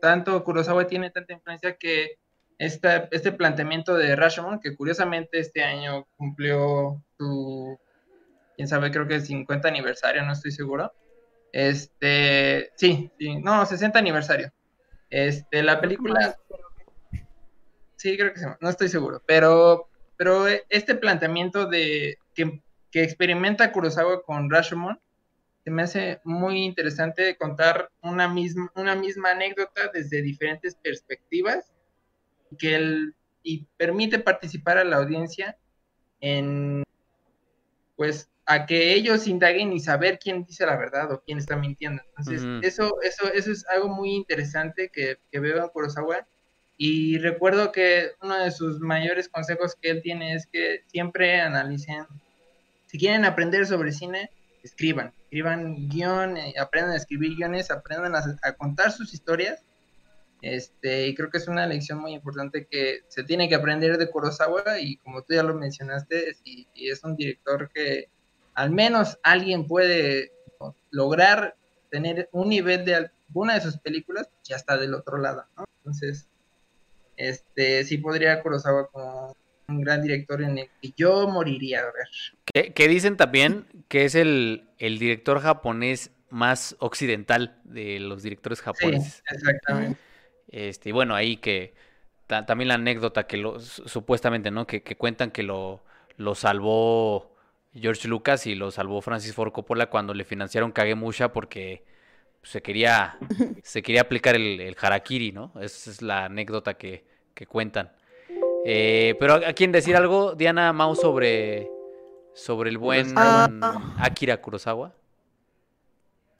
tanto Kurosawa tiene tanta influencia que esta, este planteamiento de Rashomon, que curiosamente este año cumplió su quién sabe, creo que es 50 aniversario, no estoy seguro. Este, sí, sí, no, 60 aniversario. Este, la película... Sí, creo que sí, no estoy seguro, pero, pero este planteamiento de que, que experimenta Kurosawa con Rashomon se me hace muy interesante contar una misma, una misma anécdota desde diferentes perspectivas que el, y permite participar a la audiencia en pues a que ellos indaguen y saber quién dice la verdad o quién está mintiendo. Entonces, eso, eso, eso es algo muy interesante que, veo en Kurosawa. Y recuerdo que uno de sus mayores consejos que él tiene es que siempre analicen, si quieren aprender sobre cine, escriban, escriban guion, eh, aprendan a escribir guiones, aprendan a, contar sus historias. Este, y creo que es una lección muy importante que se tiene que aprender de Kurosawa y como tú ya lo mencionaste, y es un director que, al menos alguien puede lograr tener un nivel de alguna de sus películas, ya está del otro lado, ¿no? Entonces, este, sí podría Kurosawa como un gran director en el que yo moriría a ver. Que, dicen también que es el, director japonés más occidental de los directores japoneses. Sí, exactamente. Este, y bueno, ahí que también la anécdota que lo, supuestamente, ¿no? Que, que cuentan que lo, lo salvó George Lucas y lo salvó Francis Ford Coppola cuando le financiaron Kagemusha porque se quería, se quería aplicar el, harakiri, ¿no? Esa es la anécdota que, cuentan. Eh, pero ¿a quién decir algo, Diana Mao, sobre, sobre el buen ah. Akira Kurosawa?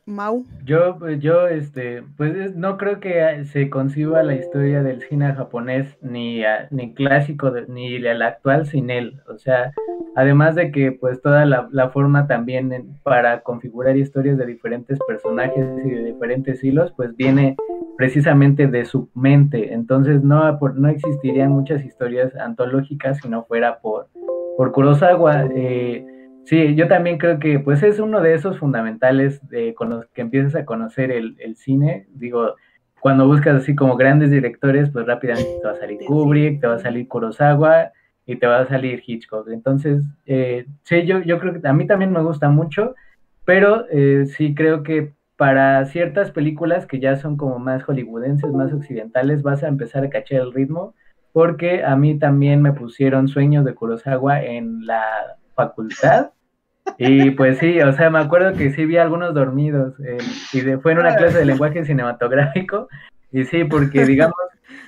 Mau. Yo, yo, este, pues no creo que se conciba la historia del cine japonés ni, ni clásico ni el actual sin él. O sea, además de que pues toda la, forma también para configurar historias de diferentes personajes y de diferentes hilos, pues viene precisamente de su mente. Entonces no, no existirían muchas historias antológicas si no fuera por, por Kurosawa. Eh, Sí, yo también creo que pues es uno de esos fundamentales de, con los que empiezas a conocer el, cine. Digo, cuando buscas así como grandes directores, pues rápidamente te va a salir Kubrick, te va a salir Kurosawa y te va a salir Hitchcock. Entonces, eh, sí, yo, yo creo que a mí también me gusta mucho, pero eh, sí creo que para ciertas películas que ya son como más hollywoodenses, más occidentales, vas a empezar a cachar el ritmo, porque a mí también me pusieron sueños de Kurosawa en la facultad. Y pues sí, o sea, me acuerdo que sí vi algunos dormidos eh, y fue en una clase de lenguaje cinematográfico y sí, porque digamos,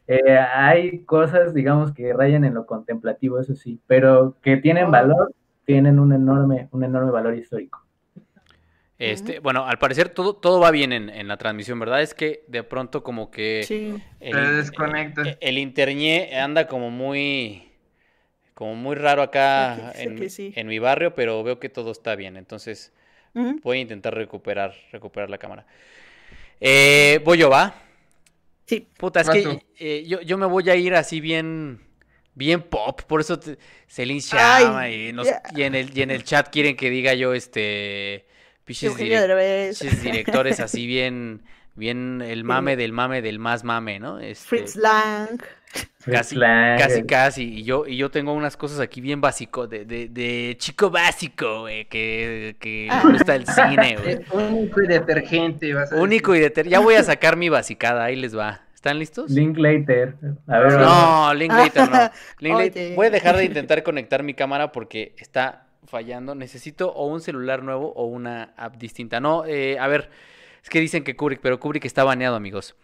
eh, hay cosas, digamos, que rayan en lo contemplativo, eso sí, pero que tienen valor, tienen un enorme, un enorme valor histórico. Este, bueno, al parecer todo, todo va bien en, la transmisión, ¿verdad? Es que de pronto como que el, desconecta. El, el, internet anda como muy como muy raro acá dice en, mi- sí. en mi barrio, pero veo que todo está bien. Entonces voy a intentar recuperar, recuperar la cámara. Eh, voy yo, ¿va? Sí. Puta, es que eh, yo, yo me voy a ir así bien, bien pop, por eso te- Celine Ay, y, nos- y en el, y en el chat quieren que diga yo este piches, piches directores así bien, bien el mame del mame del más mame, ¿no? Este, Fritz Lang. Casi, Lang. casi, casi. Y yo, y yo tengo unas cosas aquí bien básico, de, de, de chico básico, güey, que, que Ah. le gusta el cine, güey. Único y detergente. Vas a Único y deter... Ya voy a sacar mi basicada, ahí les va. ¿Están listos? Linklater. A ver, vamos. No, Linklater no. Linklater-. Voy a dejar de intentar conectar mi cámara porque está fallando. Necesito o un celular nuevo o una app distinta. No, eh, a ver, es que dicen que Kubrick, pero Kubrick está baneado, amigos.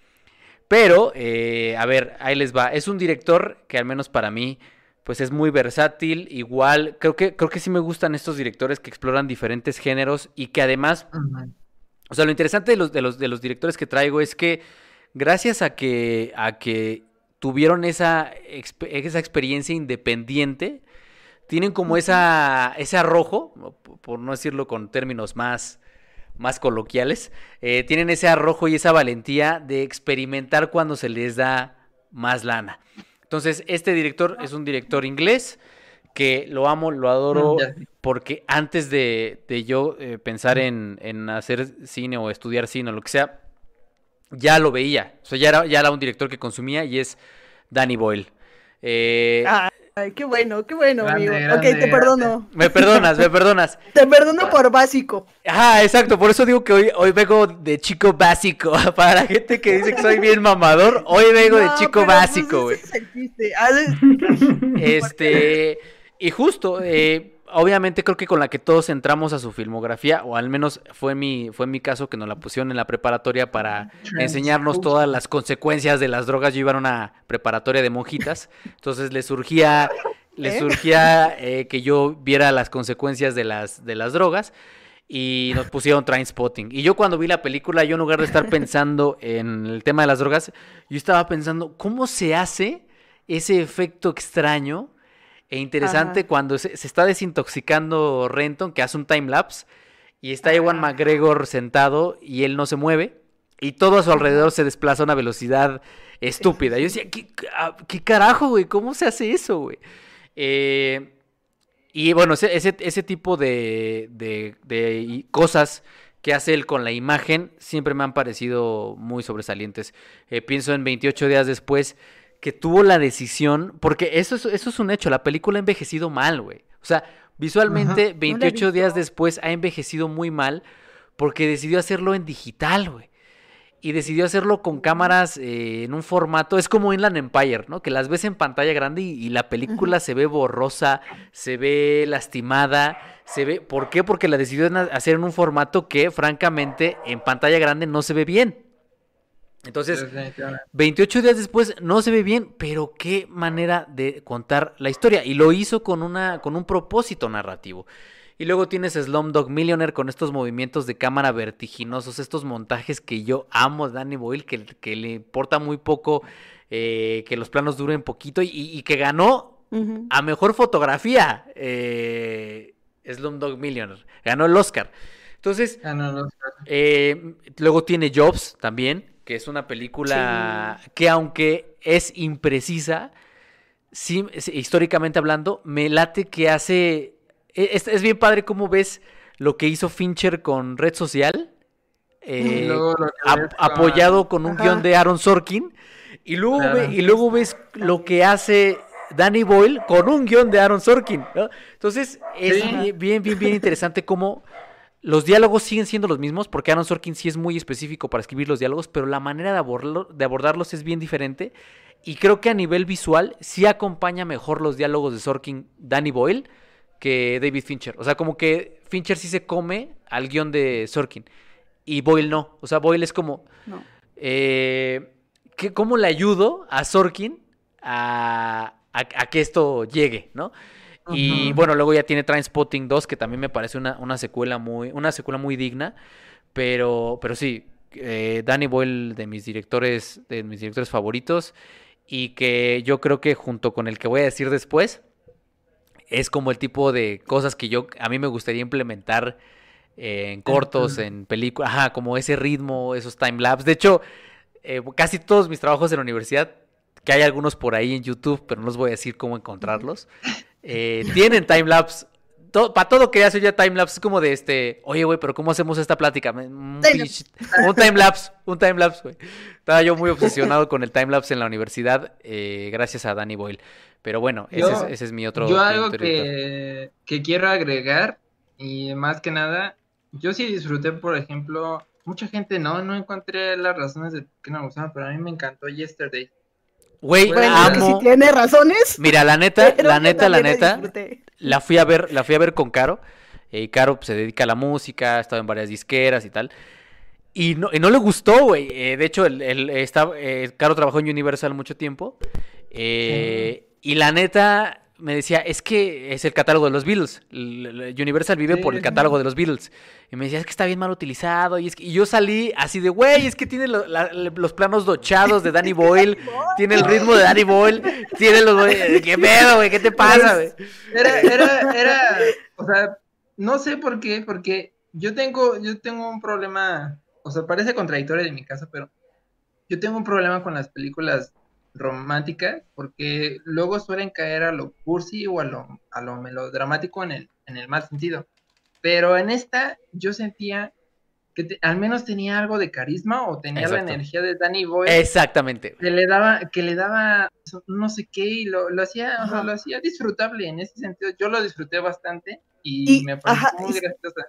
Pero, eh, a ver, ahí les va. Es un director que al menos para mí, pues es muy versátil. Igual, creo que, creo que sí me gustan estos directores que exploran diferentes géneros y que además o sea, lo interesante de los, de los, de los directores que traigo es que gracias a que, a que tuvieron esa, exp- esa experiencia independiente, tienen como esa, ese arrojo, por no decirlo con términos más, más coloquiales, eh, tienen ese arrojo y esa valentía de experimentar cuando se les da más lana. Entonces, este director es un director inglés que lo amo, lo adoro, Mm, porque antes de, de yo eh, pensar en, en hacer cine o estudiar cine o lo que sea, ya lo veía. O sea, ya era, ya era un director que consumía y es Danny Boyle. Eh, Ay, qué bueno, qué bueno, Grande, amigo. grande, ok, te perdono. Me perdonas, me perdonas. Te perdono por básico. Ajá, exacto, por eso digo que hoy, hoy vengo de chico básico. Para la gente que dice que soy bien mamador, hoy vengo de chico pero, básico, pues, güey. es. Ah, Este, y justo, eh, obviamente creo que con la que todos entramos a su filmografía, o al menos fue mi, fue mi caso que nos la pusieron en la preparatoria para enseñarnos todas las consecuencias de las drogas. Yo iba a una preparatoria de monjitas, entonces le surgía, le ¿Eh? surgía eh, que yo viera las consecuencias de las, de las drogas. Y nos pusieron Trainspotting. Y yo cuando vi la película, yo en lugar de estar pensando en el tema de las drogas, yo estaba pensando, ¿cómo se hace ese efecto extraño e interesante Ajá. cuando se, se está desintoxicando Renton, que hace un time lapse, y está Ewan. McGregor sentado y él no se mueve, y todo a su alrededor se desplaza a una velocidad estúpida. Yo decía, ¿qué, ah, qué carajo, güey? ¿Cómo se hace eso, güey? Eh, y bueno, ese, ese, ese tipo de, de- de cosas que hace él con la imagen siempre me han parecido muy sobresalientes. Eh, pienso en 28 días después que tuvo la decisión, porque eso es, eso es un hecho, la película ha envejecido mal, güey. O sea, visualmente he 28 días después ha envejecido muy mal porque decidió hacerlo en digital, güey. Y decidió hacerlo con cámaras eh, en un formato, es como Inland Empire, ¿no? Que las ves en pantalla grande y, y la película se ve borrosa, se ve lastimada, se ve... ¿Por qué? Porque la decidió hacer en un formato que, francamente, en pantalla grande no se ve bien. Entonces, Definitivamente. 28 días después no se ve bien, pero qué manera de contar la historia. Y lo hizo con, una, con un propósito narrativo. Y luego tienes Slumdog Millionaire con estos movimientos de cámara vertiginosos, estos montajes que yo amo Danny Boyle, que, que le importa muy poco eh, que los planos duren poquito y, y que ganó a mejor fotografía eh, Slumdog Millionaire. Ganó el Oscar. Entonces, eh, luego tiene Jobs también, que es una película que aunque es imprecisa, sí, históricamente hablando, me late que hace... e- Es, es bien padre cómo ves lo que hizo Fincher con Red Social, eh, luego ap- apoyado con un Ajá. guion de Aaron Sorkin, y luego, Claro. ve- y luego ves lo que hace Danny Boyle con un guion de Aaron Sorkin. ¿no? Entonces, es Sí. bien, bien, bien, bien interesante cómo los diálogos siguen siendo los mismos, porque Aaron Sorkin sí es muy específico para escribir los diálogos, pero la manera de, abordarlo- de abordarlos es bien diferente. Y creo que a nivel visual sí acompaña mejor los diálogos de Sorkin, Danny Boyle, que David Fincher. O sea, como que Fincher sí se come al guion de Sorkin. Y Boyle no. O sea, Boyle es como, No. eh, ¿qué- ¿cómo le ayudo a Sorkin a, a- a que esto llegue, ¿no? Y bueno, luego ya tiene Trainspotting 2, que también me parece una, una secuela muy, una secuela muy digna. Pero, pero sí, eh, Danny Boyle de mis directores, de mis directores favoritos. Y que yo creo que junto con el que voy a decir después, es como el tipo de cosas que yo, a mí me gustaría implementar en cortos, en películas, ajá, como ese ritmo, esos timelapse. De hecho, eh, casi todos mis trabajos en la universidad, que hay algunos por ahí en YouTube, pero no les voy a decir cómo encontrarlos, eh, tienen timelapse. para todo que hace ya timelapse es como de este, oye, güey, pero ¿cómo hacemos esta plática? Un, un timelapse, un timelapse, güey. Estaba yo muy obsesionado con el timelapse en la universidad, eh, gracias a Danny Boyle. Pero bueno, ese, es, mi otro. Yo algo que, que, quiero agregar, y más que nada, yo sí disfruté, por ejemplo, mucha gente no, no encontré las razones de que no me gustaba, pero a mí me encantó Yesterday. Güey, amo. Si tiene razones. Mira, la neta, la neta, la neta, la fui a ver, la fui a ver con Caro. Y Caro pues, se dedica a la música, ha estado en varias disqueras y tal. Y no, y no le gustó, güey. Eh, de hecho, el, el, eh, Caro trabajó en Universal mucho tiempo. Eh, y la neta, me decía, es que es el catálogo de los Beatles. Universal vive por el catálogo de los Beatles. Y me decía, es que está bien mal utilizado. Y, es que, yo salí así de, güey, es que tiene los planos dochados de Danny Boyle. tiene el ritmo de Danny Boyle. Tiene los... ¿Qué pedo, güey? ¿Qué te pasa, güey? Era, era, era... O sea, no sé por qué, porque yo tengo, yo tengo un problema... O sea, parece contradictorio de mi casa, pero yo tengo un problema con las películas romántica, porque luego suelen caer a lo cursi o a lo, a lo melodramático en el, en el mal sentido. Pero en esta yo sentía que al menos tenía algo de carisma o tenía la energía de Danny Boyle. Exactamente. Que le daba, que le daba no sé qué y lo, lo hacía, lo hacía disfrutable en ese sentido. Yo lo disfruté bastante y, me pareció muy graciosa.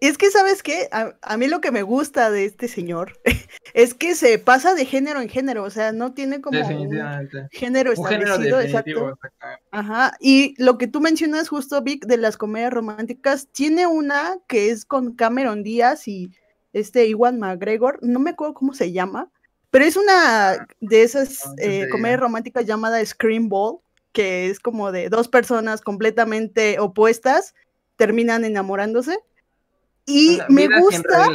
Es que, ¿sabes qué? A, mí lo que me gusta de este señor es que se pasa de género en género, o sea, no tiene como un género establecido, exacto. Ajá, y lo que tú mencionas justo, Vic, de las comedias románticas, tiene una que es con Cameron Díaz y este Iwan McGregor, no me acuerdo cómo se llama, pero es una ah, de esas eh, comedias románticas llamada Scream Ball, que es como de dos personas completamente opuestas, terminan enamorándose y me gusta.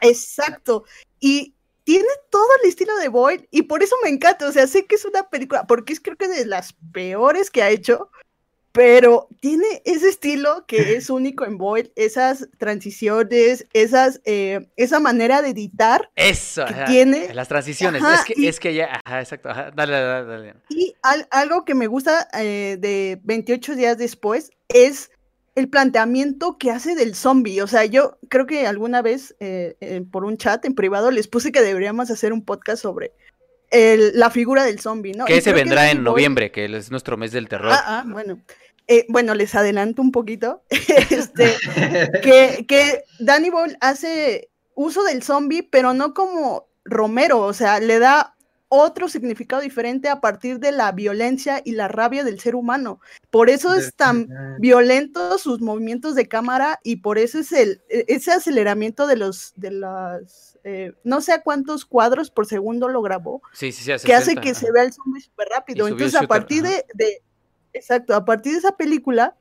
Exacto. Y tiene todo el estilo de Boyd y por eso me encanta. O sea, sé que es una película, porque es creo que de las peores que ha hecho, pero tiene ese estilo que es único en Boyd, esas transiciones, esas, eh, esa manera de editar. Eso, tiene. Las transiciones, es, que, es que ya, ajá, exacto, dale, dale, dale. Y algo que me gusta eh, de 28 días después es el planteamiento que hace del zombie. O sea, yo creo que alguna vez eh, eh, por un chat en privado les puse que deberíamos hacer un podcast sobre la figura del zombie, ¿no? Que ese vendrá en noviembre, que es nuestro mes del terror. Ah, ah bueno. Eh, bueno, les adelanto un poquito. este, que, que Danny Boyle hace uso del zombie, pero no como Romero, o sea, le da otro significado diferente a partir de la violencia y la rabia del ser humano. Por eso es tan violento sus movimientos de cámara y por eso es el e, ese aceleramiento de los de las eh, no sé a cuántos cuadros por segundo lo grabó. Sí, sí, que hace que se vea el zombie súper rápido. Entonces, a partir de, de, exacto, a partir de esa película,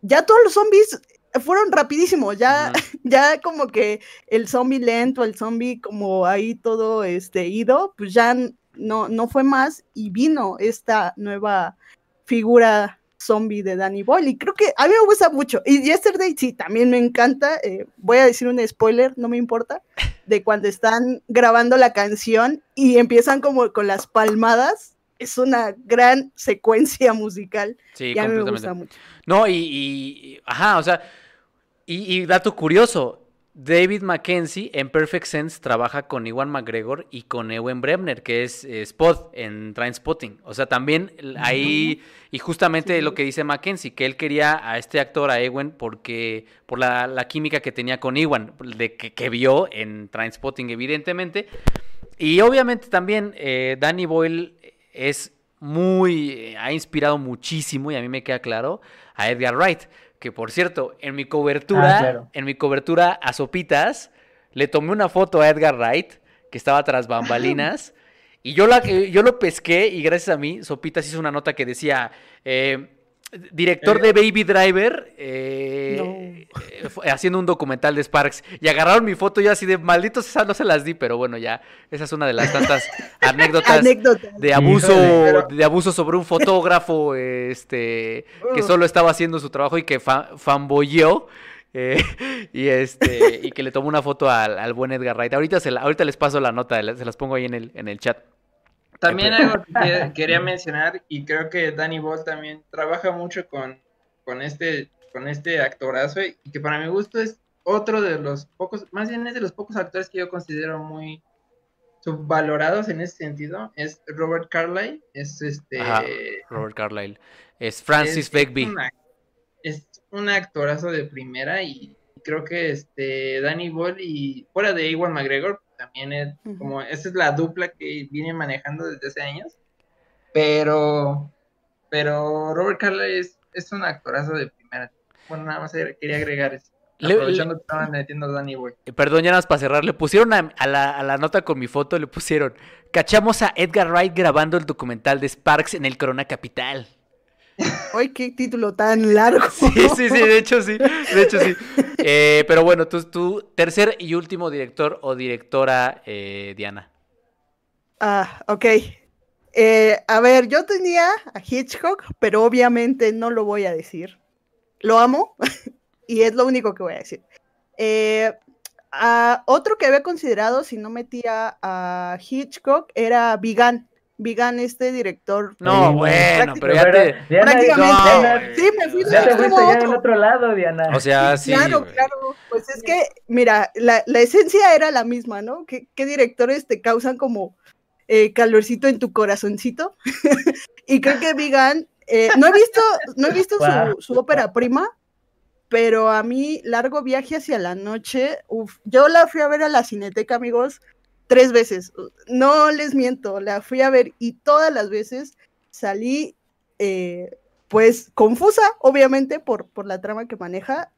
ya todos los zombies fueron rapidísimos, ya, ya como que el zombie lento, el zombie como ahí todo este ido, pues ya no, no fue más y vino esta nueva figura zombie de Danny Boyle. Y creo que a mí me gusta mucho. Y Yesterday sí, también me encanta, eh, voy a decir un spoiler, no me importa, de cuando están grabando la canción y empiezan como con las palmadas, es una gran secuencia musical sí, y a mí me gusta mucho. No, y, ajá, o sea, y, y dato curioso, David Mackenzie en Perfect Sense trabaja con Iwan McGregor y con Ewen Bremner, que es eh, Spot en Trainspotting. O sea, también ahí, y justamente lo que dice Mackenzie, que él quería a este actor, a Ewen, porque por la, química que tenía con Iwan, de que, vio en Trainspotting, evidentemente. Y obviamente también eh, Danny Boyle es muy, eh, ha inspirado muchísimo, y a mí me queda claro, a Edgar Wright que por cierto, en mi cobertura, ah, en mi cobertura a Sopitas, le tomé una foto a Edgar Wright, que estaba tras bambalinas, y yo, la, yo lo pesqué y gracias a mí, Sopitas hizo una nota que decía, eh, director de Baby Driver, eh, eh, haciendo un documental de Sparks. Y agarraron mi foto y yo así de malditos, esas no se las di, pero bueno, ya, esa es una de las tantas anécdotas de abuso, de abuso sobre un fotógrafo, este, que solo estaba haciendo su trabajo y que fa fanboyeó. Eh, y este y que le tomó una foto al, buen Edgar Wright. Ahorita, se ahorita les paso la nota, se las pongo ahí en el, en el chat. También algo que quería mencionar, y creo que Danny Boyle también trabaja mucho con, con, este, con este actorazo, y que para mi gusto es otro de los pocos, más bien es de los pocos actores que yo considero muy subvalorados en ese sentido, es Robert Carlyle, es este... Robert Carlyle, es Francis Begbie. Es, un actorazo de primera y creo que este Danny Boyle y fuera de Iwan McGregor también es como, esa es la dupla que viene manejando desde hace años, pero, pero Robert Carlyle es, es un actorazo de primera. Bueno, nada más quería agregar eso. Aprovechando que estaban metiendo Danny Boy. Eh, perdón, ya nada más para cerrar. Le pusieron a, la, a, la, nota con mi foto, le pusieron. Cachamos a Edgar Wright grabando el documental de Sparks en el Corona Capital. ¡Ay, qué título tan largo! Sí, sí, sí, de hecho sí, de hecho sí. Eh, pero bueno, tú, tú, tercer y último director o directora, eh, Diana. Ah, ok. Eh, a ver, yo tenía a Hitchcock, pero obviamente no lo voy a decir. Lo amo y es lo único que voy a decir. otro que había considerado, si no metía a Hitchcock, era Vigan. Vigan, este director. No, bueno, pero ya te. prácticamente. sí, me fui ya te fuiste ya del otro lado, Diana. O sea, sí. Claro, claro. Pues es que, mira, la, la esencia era la misma, ¿no? ¿Qué, qué directores te causan como eh, calorcito en tu corazoncito? y creo que Vigan. Eh, no he visto, no he visto su, su ópera prima, pero a mí, Largo Viaje hacia la Noche, uf, yo la fui a ver a la Cineteca, amigos tres veces. No les miento, la fui a ver y todas las veces salí, eh, pues, confusa, obviamente, por, por la trama que maneja,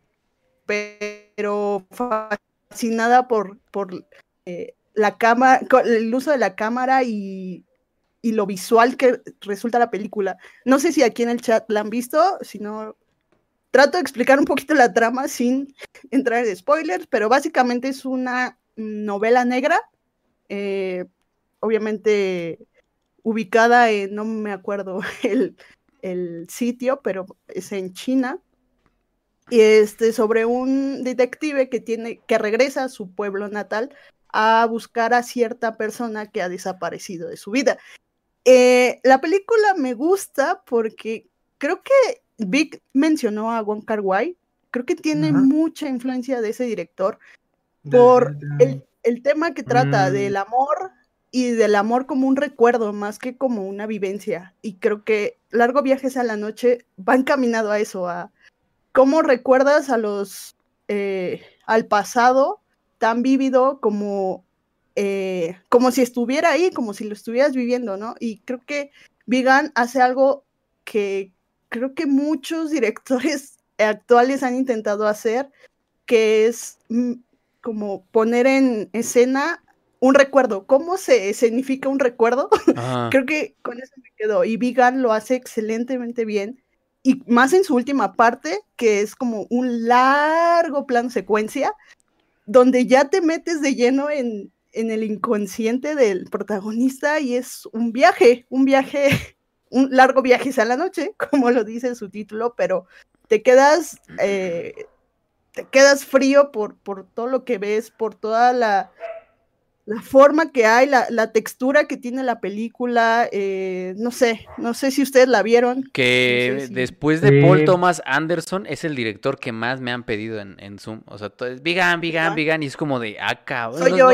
pero fascinada por, por eh, la cámara, el uso de la cámara y, y, lo visual que resulta la película. No sé si aquí en el chat la han visto, si no, trato de explicar un poquito la trama sin entrar en spoilers, pero básicamente es una novela negra eh, obviamente ubicada en, no me acuerdo el, sitio, pero es en China, y este, sobre un detective que, tiene, que regresa a su pueblo natal a buscar a cierta persona que ha desaparecido de su vida. Eh, la película me gusta porque creo que Vic mencionó a Wong Kar Wai, creo que tiene mucha influencia de ese director por el el tema que trata mm. del amor y del amor como un recuerdo más que como una vivencia. Y creo que Largo Viajes a la Noche va encaminado a eso, a cómo recuerdas a los, eh, al pasado tan vívido como, eh, como si estuviera ahí, como si lo estuvieras viviendo, ¿no? Y creo que Vigan hace algo que creo que muchos directores actuales han intentado hacer, que es mm, como poner en escena un recuerdo. ¿Cómo se escenifica un recuerdo? Creo que con eso me quedo. Y Vigan lo hace excelentemente bien. Y más en su última parte, que es como un largo plan secuencia, donde ya te metes de lleno en, en el inconsciente del protagonista y es un viaje, un viaje, un largo viaje a la noche, como lo dice su título, pero te quedas eh, te quedas frío por, por todo lo que ves, por toda la, la forma que hay, la, la, textura que tiene la película, eh, no sé, no sé si ustedes la vieron. Que después de Paul Thomas Anderson es el director que más me han pedido en, en Zoom. O sea, todo es Vigan, Vigan, Vigan, y es como de, ah, cabrón. Soy yo,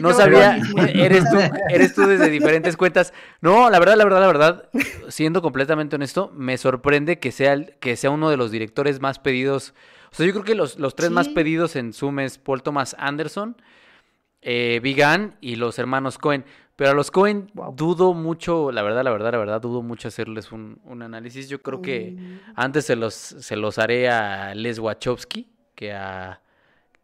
no, sabía, eres tú, eres tú desde diferentes cuentas. No, la verdad, la verdad, la verdad, siendo completamente honesto, me sorprende que sea, que sea uno de los directores más pedidos o sea, yo creo que los, los tres más pedidos en Zoom es Paul Thomas Anderson, eh, Vigan y los hermanos Cohen. Pero a los Cohen dudo mucho, la verdad, la verdad, la verdad, dudo mucho hacerles un, un análisis. Yo creo que mm. antes se los, se los haré a Les Wachowski que a,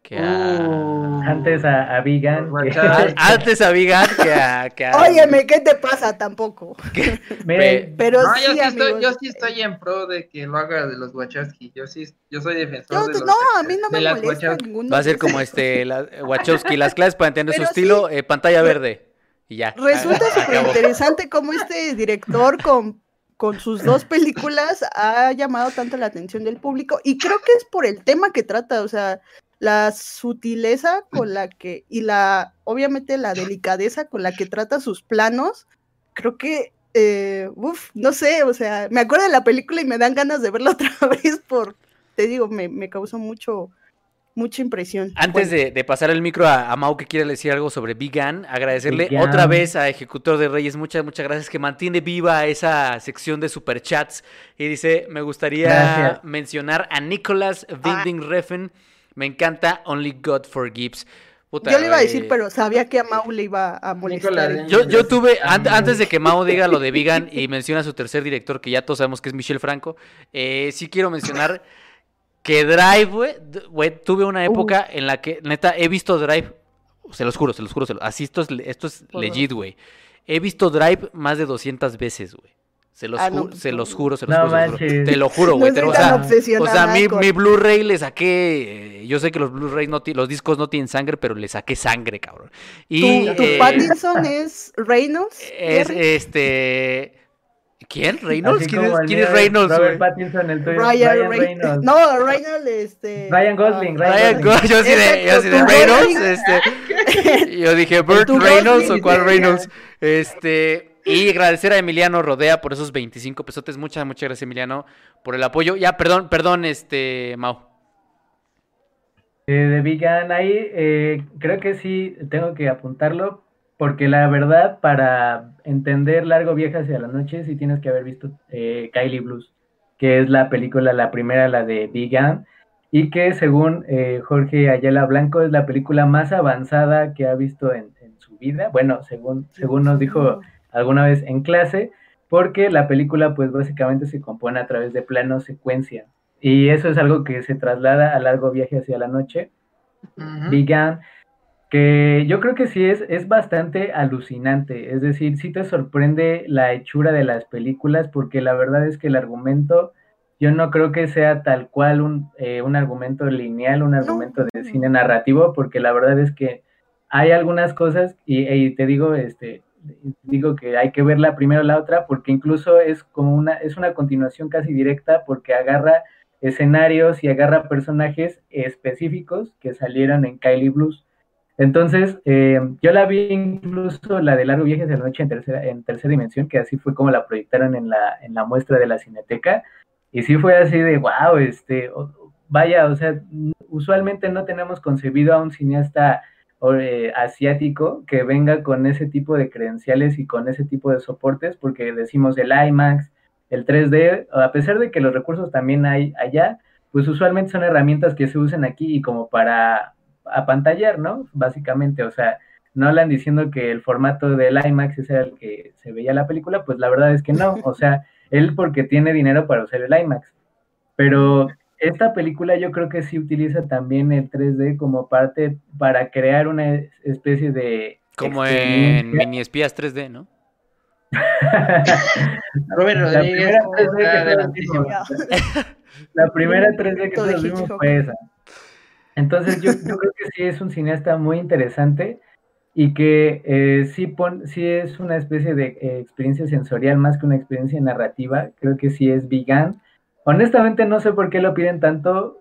que a... Uh. Antes a, a Vegan. que- Antes a Big Ant que a... Que a- Óyeme, ¿qué te pasa? Tampoco. Miren, Pero No, sí, yo, sí estoy, amigos. yo sí estoy en pro de que lo haga de los Wachowski. Yo sí, yo soy defensor Yo- de los no, a mí no me molesta ninguno. Va a ser como este, la, Wachowski, las clases para entender su estilo, eh, pantalla verde. Y ya. Resulta súper interesante cómo este director con, con sus dos películas ha llamado tanto la atención del público y creo que es por el tema que trata, o sea, la sutileza con la que y la, obviamente la delicadeza con la que trata sus planos, creo que, eh, uf, no sé, o sea, me acuerdo de la película y me dan ganas de verla otra vez por, te digo, me, me causó mucho, mucha impresión. Antes Bueno, de, de pasar el micro a, a Mau que quiere decir algo sobre Vegan, agradecerle Vegan. otra vez a Ejecutor de Reyes, muchas, muchas gracias, que mantiene viva esa sección de superchats. Y dice, me gustaría Gracias. mencionar a Nicholas Winding Refn, me encanta Only God Forgives. Puta, Yo le iba a decir, eh, pero sabía que a Mau le iba a molestar. Nicolás, Yo, yo tuve, an- antes de que Mao diga lo de Vegan y menciona a su tercer director, que ya todos sabemos que es Michel Franco, eh, sí quiero mencionar que Drive, güey, tuve una época en la que, neta, he visto Drive, se los juro, se los juro, se los- así esto es, esto es legit, güey. He visto Drive más de 200 veces, güey. Se los, Ah, no, ju- pues, se no. los juro, se los No juro, se los juro. manches. Te lo juro, No güey. te- o sea, o sea, mi, con- mi Blu-ray le saqué. eh, Yo sé que los Blu-ray no ti- los discos no tienen sangre, pero le saqué sangre, cabrón. Y ¿Tu, tu eh, Pattinson es Reynolds? es Jerry? este. ¿Quién? ¿Reynolds? ¿Quién es, quién es Reynolds, Robert? Pattinson, el tuyo. Ryan, Ryan Rey- Reynolds. No, Reynolds, este. Ryan Gosling, ah, Ryan Ryan Go- yo sí de, yo sí de Exacto, Reynolds, este. Yo dije, ¿Burt Reynolds Gosling, o cuál Reynolds? Este. Y agradecer a Emiliano Rodea por esos 25 pesotes. Muchas, muchas gracias, Emiliano, por el apoyo. Ya, perdón, perdón, este, Mau. Eh, de Vegan, ahí eh, creo que sí tengo que apuntarlo, porque la verdad, para entender Largo Viaje hacia la Noche, sí tienes que haber visto eh, Kylie Blues, que es la película, la primera, la de Vegan, y que según eh, Jorge Ayala Blanco es la película más avanzada que ha visto en, en su vida. Bueno, según, según nos dijo alguna vez en clase, porque la película pues básicamente se compone a través de plano secuencia. Y eso es algo que se traslada a largo viaje hacia la noche. Ujú. Vegan, que yo creo que sí es, es bastante alucinante. Es decir, sí te sorprende la hechura de las películas, porque la verdad es que el argumento, yo no creo que sea tal cual un, eh, un argumento lineal, un argumento de cine narrativo, porque la verdad es que hay algunas cosas, y, y te digo, este, digo que hay que verla primero la otra, porque incluso es como una, es una continuación casi directa, porque agarra escenarios y agarra personajes específicos que salieron en Kylie Blues. Entonces, eh, yo la vi incluso la de Largo Viaje de la Noche en tercera, en tercera dimensión, que así fue como la proyectaron en la, en la muestra de la Cineteca, y sí fue así de, wow, este, vaya, o sea, usualmente no tenemos concebido a un cineasta eh, asiático que venga con ese tipo de credenciales y con ese tipo de soportes, porque decimos el IMAX, el 3D, a pesar de que los recursos también hay allá, pues usualmente son herramientas que se usan aquí y como para apantallar, ¿no? Básicamente, o sea, no hablan diciendo que el formato del IMAX era el que se veía la película, pues la verdad es que no, o sea, él porque tiene dinero para usar el IMAX, pero esta película yo creo que sí utiliza también el 3D como parte para crear una especie de... Como en. Mini Espías 3D, ¿no? Robert La Rodríguez primera 3D está que todos adelantísimo. vimos. La primera 3D que todos vimos fue esa. Entonces yo, yo creo que sí es un cineasta muy interesante y que eh, sí, pon, sí es una especie de eh, experiencia sensorial más que una experiencia narrativa. Creo que sí es vegan. Honestamente no sé por qué lo piden tanto.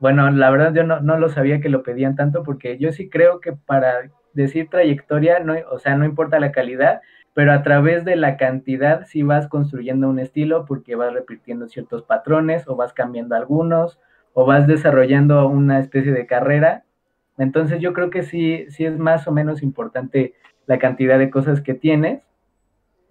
Bueno, la verdad yo no, no lo sabía que lo pedían tanto porque yo sí creo que para decir trayectoria, no, o sea, no importa la calidad, pero a través de la cantidad sí vas construyendo un estilo porque vas repitiendo ciertos patrones o vas cambiando algunos o vas desarrollando una especie de carrera. Entonces yo creo que sí, sí es más o menos importante la cantidad de cosas que tienes.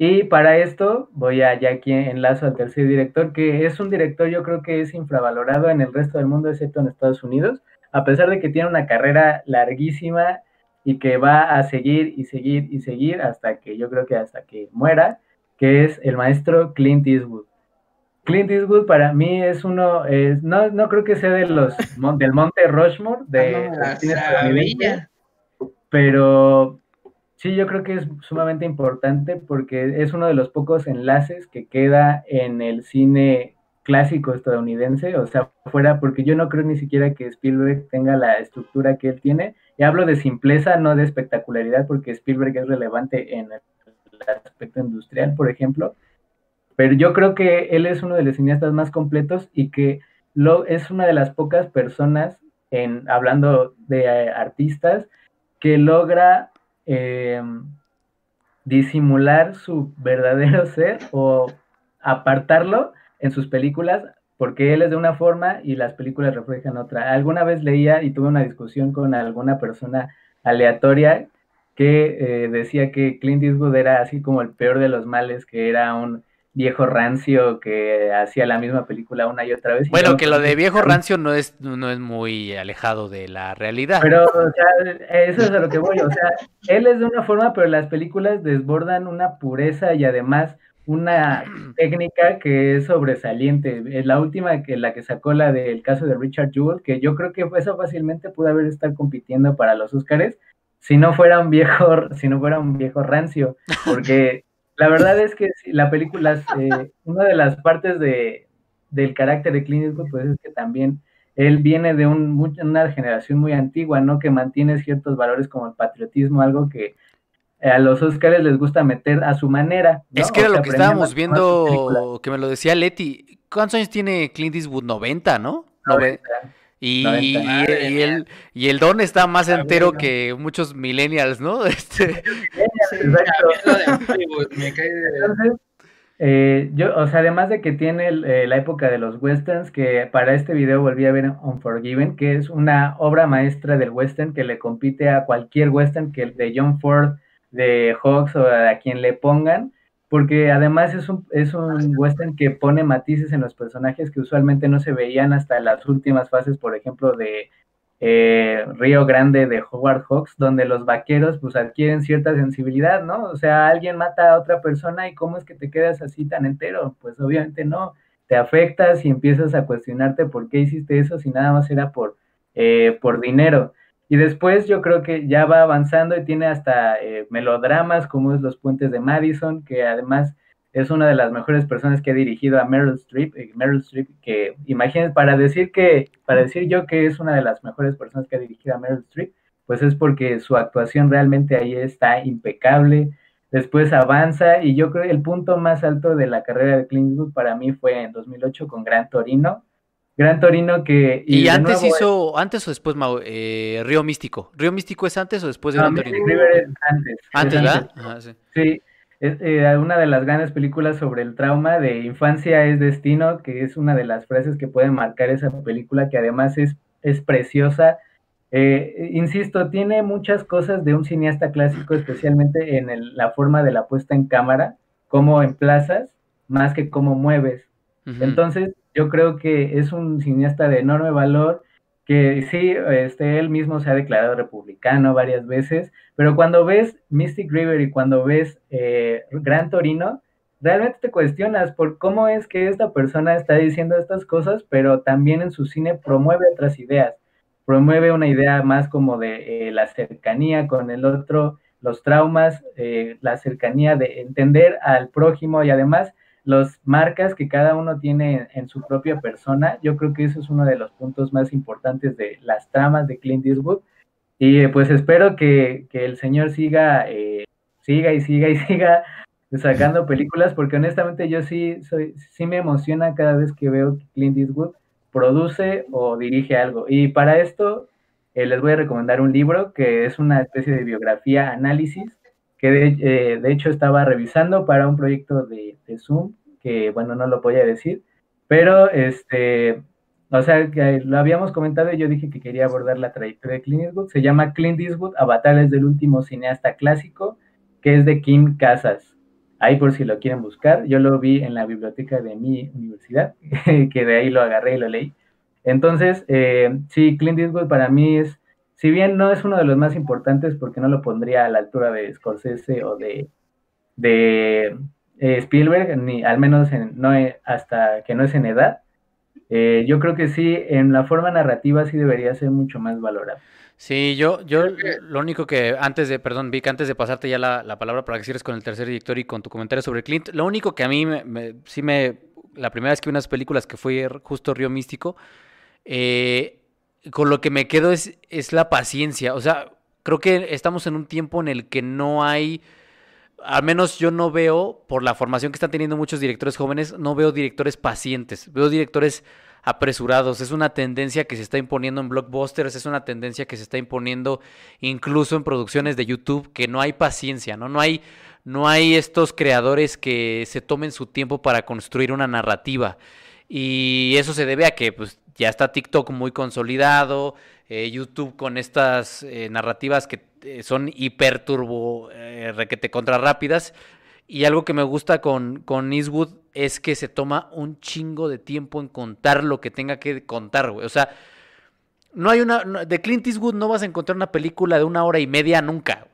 Y para esto voy a ya aquí enlazo al tercer director, que es un director yo creo que es infravalorado en el resto del mundo, excepto en Estados Unidos, a pesar de que tiene una carrera larguísima y que va a seguir y seguir y seguir hasta que yo creo que hasta que muera, que es el maestro Clint Eastwood. Clint Eastwood para mí es uno, es, no, no creo que sea de los del Monte Rushmore de, ah, pero sí yo creo que es sumamente importante porque es uno de los pocos enlaces que queda en el cine clásico estadounidense, o sea, fuera, porque yo no creo ni siquiera que Spielberg tenga la estructura que él tiene, y hablo de simpleza, no de espectacularidad, porque Spielberg es relevante en el aspecto industrial, por ejemplo, pero yo creo que él es uno de los cineastas más completos y que lo, es una de las pocas personas, en, hablando de eh, artistas, que logra em, disimular su verdadero ser o apartarlo en sus películas porque él es de una forma y las películas reflejan otra. Alguna vez leía y tuve una discusión con alguna persona aleatoria que eh, decía que Clint Eastwood era así como el peor de los males, que era un viejo rancio que hacía la misma película una y otra vez. Bueno, que lo de viejo rancio no es, no es muy alejado de la realidad. Pero, o sea, eso es a lo que voy. O sea, él es de una forma, pero las películas desbordan una pureza y además una técnica que es sobresaliente. La última que la que sacó la del caso de Richard Jewell, que yo creo que eso fácilmente pudo haber estado compitiendo para los Oscars si no fuera un viejo, si no fuera un viejo rancio, porque la verdad es que la película, eh, una de las partes de, del carácter de Clint Eastwood, pues es que también él viene de un, una generación muy antigua, ¿no? Que mantiene ciertos valores como el patriotismo, algo que a los Oscars les gusta meter a su manera. Es que era lo que estábamos viendo, que me lo decía Leti. ¿Cuántos años tiene Clint Eastwood? 90, ¿no? 90. Y, y, el, y el don está más entero que muchos millennials, ¿no? Este... eh, yo, o sea, además de que tiene eh, la época de los westerns, que para este video volví a ver Unforgiven, que es una obra maestra del western que le compite a cualquier western que el de John Ford, de Hawks o a quien le pongan porque además es un, es un western que pone matices en los personajes que usualmente no se veían hasta las últimas fases, por ejemplo, de eh, Río Grande de Howard Hawks, donde los vaqueros pues adquieren cierta sensibilidad, ¿no? O sea, alguien mata a otra persona y cómo es que te quedas así tan entero, pues obviamente no, te afectas y empiezas a cuestionarte por qué hiciste eso si nada más era por, eh, por dinero. Y después yo creo que ya va avanzando y tiene hasta eh, melodramas como es Los Puentes de Madison, que además es una de las mejores personas que ha dirigido a Meryl Streep. Eh, Meryl Streep, que imagínense, para decir que, para decir yo que es una de las mejores personas que ha dirigido a Meryl Streep, pues es porque su actuación realmente ahí está impecable. Después avanza y yo creo que el punto más alto de la carrera de Clint Eastwood para mí fue en 2008 con Gran Torino, Gran Torino que... Y, antes hizo, antes o después, eh, Río Místico. ¿Río Místico es antes o después de Gran Torino? antes. Antes, ¿verdad? sí. sí. Es eh, una de las grandes películas sobre el trauma de infancia es destino, que es una de las frases que pueden marcar esa película, que además es, es preciosa. Eh, insisto, tiene muchas cosas de un cineasta clásico, especialmente en la forma de la puesta en cámara, cómo emplazas, más que cómo mueves. Entonces, yo creo que es un cineasta de enorme valor, que sí, este, él mismo se ha declarado republicano varias veces, pero cuando ves Mystic River y cuando ves eh, Gran Torino, realmente te cuestionas por cómo es que esta persona está diciendo estas cosas, pero también en su cine promueve otras ideas, promueve una idea más como de eh, la cercanía con el otro, los traumas, eh, la cercanía de entender al prójimo y además los marcas que cada uno tiene en, su propia persona. Yo creo que eso es uno de los puntos más importantes de las tramas de Clint Eastwood. Y pues espero que, el señor siga, eh, siga y siga y siga sacando películas, porque honestamente yo sí, soy, sí me emociona cada vez que veo que Clint Eastwood produce o dirige algo. Y para esto eh, les voy a recomendar un libro que es una especie de biografía, análisis, que de, de hecho estaba revisando para un proyecto de, de Zoom que bueno, no lo voy a decir, pero este, o sea, que lo habíamos comentado y yo dije que quería abordar la trayectoria de Clint Eastwood. Se llama Clint Eastwood, Avatares del último cineasta clásico, que es de Kim Casas. Ahí por si lo quieren buscar, yo lo vi en la biblioteca de mi universidad, que de ahí lo agarré y lo leí. Entonces, eh, sí, Clint Eastwood para mí es, si bien no es uno de los más importantes porque no lo pondría a la altura de Scorsese o de, de eh, Spielberg, ni al menos en, no hasta que no es en edad. Eh, yo creo que sí, en la forma narrativa sí debería ser mucho más valorado. Sí, yo, yo lo único que antes de, perdón, Vic, antes de pasarte ya la, palabra para que cierres con el tercer director y con tu comentario sobre Clint, lo único que a mí me, sí me, la primera vez que vi unas películas que fue justo Río Místico, eh, con lo que me quedo es, es la paciencia. O sea, creo que estamos en un tiempo en el que no hay, al menos yo no veo, por la formación que están teniendo muchos directores jóvenes, no veo directores pacientes, veo directores apresurados. Es una tendencia que se está imponiendo en blockbusters, es una tendencia que se está imponiendo incluso en producciones de YouTube, que no hay paciencia, ¿no? No hay, no hay estos creadores que se tomen su tiempo para construir una narrativa. Y eso se debe a que pues, ya está TikTok muy consolidado, eh, YouTube con estas eh, narrativas que eh, son hiperturbo, requete contra rápidas. Y algo que me gusta con, con Eastwood es que se toma un chingo de tiempo en contar lo que tenga que contar, güey. O sea, no hay una. de Clint Eastwood no vas a encontrar una película de una hora y media nunca.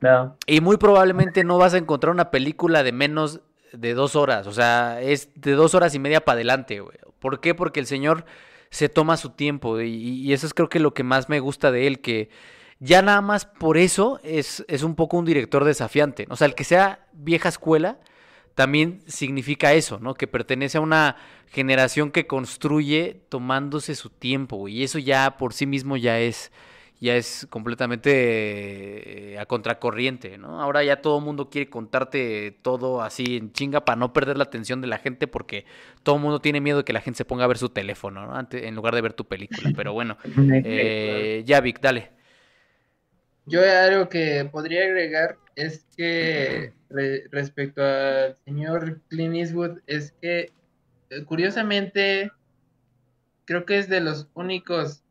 No. Y muy probablemente no vas a encontrar una película de menos de dos horas. O sea, es de dos horas y media para adelante, güey. ¿Por qué? Porque el señor se toma su tiempo. Y, eso es creo que lo que más me gusta de él, que ya nada más por eso es, es un poco un director desafiante. O sea, el que sea vieja escuela también significa eso, ¿no? Que pertenece a una generación que construye tomándose su tiempo. Y eso ya por sí mismo ya es, ya es completamente eh, a contracorriente, ¿no? Ahora ya todo el mundo quiere contarte todo así en chinga para no perder la atención de la gente porque todo el mundo tiene miedo de que la gente se ponga a ver su teléfono, ¿no? Antes, en lugar de ver tu película. Pero bueno, eh, ya Vic, dale. Yo algo que podría agregar es que respecto al señor Clint Eastwood es que eh, curiosamente creo que es de los únicos,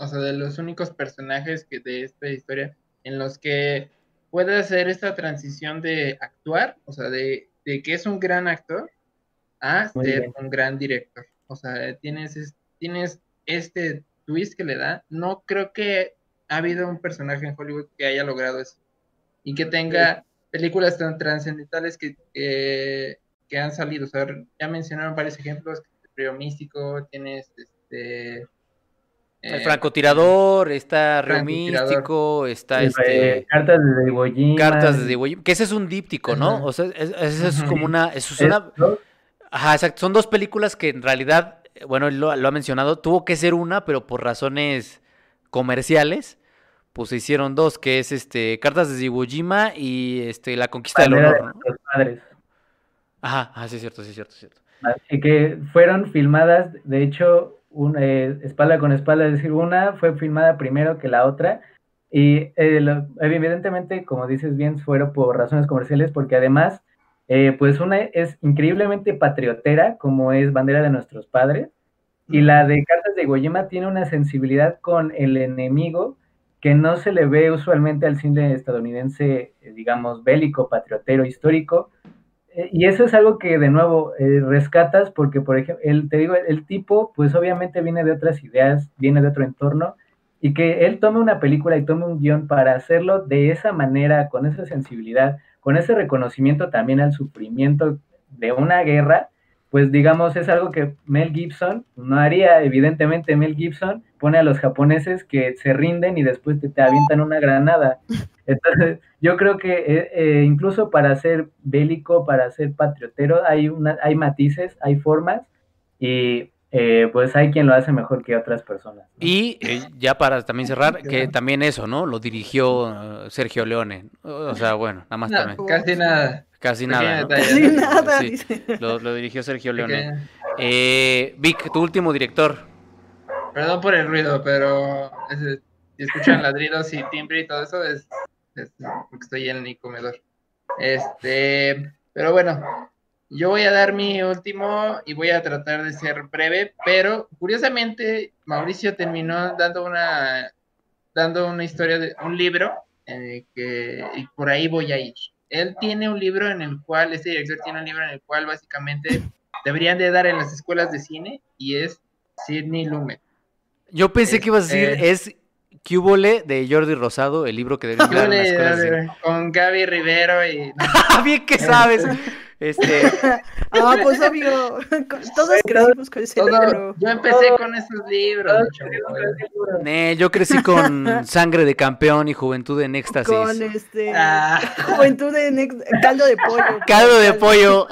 o sea, de los únicos personajes que de esta historia en los que puede hacer esta transición de actuar, o sea, de, que es un gran actor a ser un gran director. O sea, tienes, tienes este twist que le da. No creo que ha habido un personaje en Hollywood que haya logrado eso y que tenga películas tan trascendentales que, que han salido. O sea, ya mencionaron varios ejemplos, Río Místico, tienes este... El eh, francotirador, está Río Místico, está este... Cartas de Iwo Cartas de Iwo que ese es un díptico, ¿no? O sea, ese es, como una... Eso es una... Ajá, exacto. Son dos películas que en realidad, bueno, él lo, lo ha mencionado, tuvo que ser una, pero por razones comerciales, pues se hicieron dos, que es este Cartas de Iwo Jima y este La Conquista del Honor. ¿no? padres. Ajá, ah, sí es cierto, sí es cierto, sí es cierto. Así que fueron filmadas, de hecho, una, eh, espalda con espalda, es decir, una fue filmada primero que la otra, y eh, evidentemente, como dices bien, fueron por razones comerciales, porque además, eh, pues una es increíblemente patriotera, como es Bandera de Nuestros Padres, y la de Cartas de Jima tiene una sensibilidad con el enemigo que no se le ve usualmente al cine estadounidense, digamos, bélico, patriotero, histórico. Eh, y eso es algo que de nuevo eh, rescatas porque, por ejemplo, el, te digo, el tipo, pues obviamente viene de otras ideas, viene de otro entorno, y que él tome una película y tome un guion para hacerlo de esa manera, con esa sensibilidad, con ese reconocimiento también al sufrimiento de una guerra, pues digamos es algo que Mel Gibson no haría, evidentemente Mel Gibson pone a los japoneses que se rinden y después te, te avientan una granada. Entonces, yo creo que eh, eh, incluso para ser bélico, para ser patriotero, hay, una, hay matices, hay formas y eh, pues hay quien lo hace mejor que otras personas. Y ya para también cerrar, que también eso, ¿no? Lo dirigió Sergio Leone. O sea, bueno, nada más también. Casi nada. Casi nada. Casi nada. lo, dirigió Sergio Leone. Eh, Vic, tu último director. Perdón por el ruido, pero si escuchan ladridos y timbre y todo eso, es, porque estoy en mi comedor. Este, pero bueno, yo voy a dar mi último y voy a tratar de ser breve, pero curiosamente Mauricio terminó dando una dando una historia de un libro eh, que y por ahí voy a ir él tiene un libro en el cual, este director tiene un libro en el cual básicamente deberían de dar en las escuelas de cine y es Sidney Lumet. Yo pensé que ibas a decir, es Cúbole de Jordi Rosado, el libro que deberían dar en las escuelas de cine. Con Gaby Rivero y... Bien que sabes. Este, Ah, pues obvio. Todos crecimos con ese todo- libro. yo empecé con esos libros. yo crecí con sangre de campeón y juventud en éxtasis. Con este. Ah, Juventud en ex- caldo de pollo. Caldo de pollo.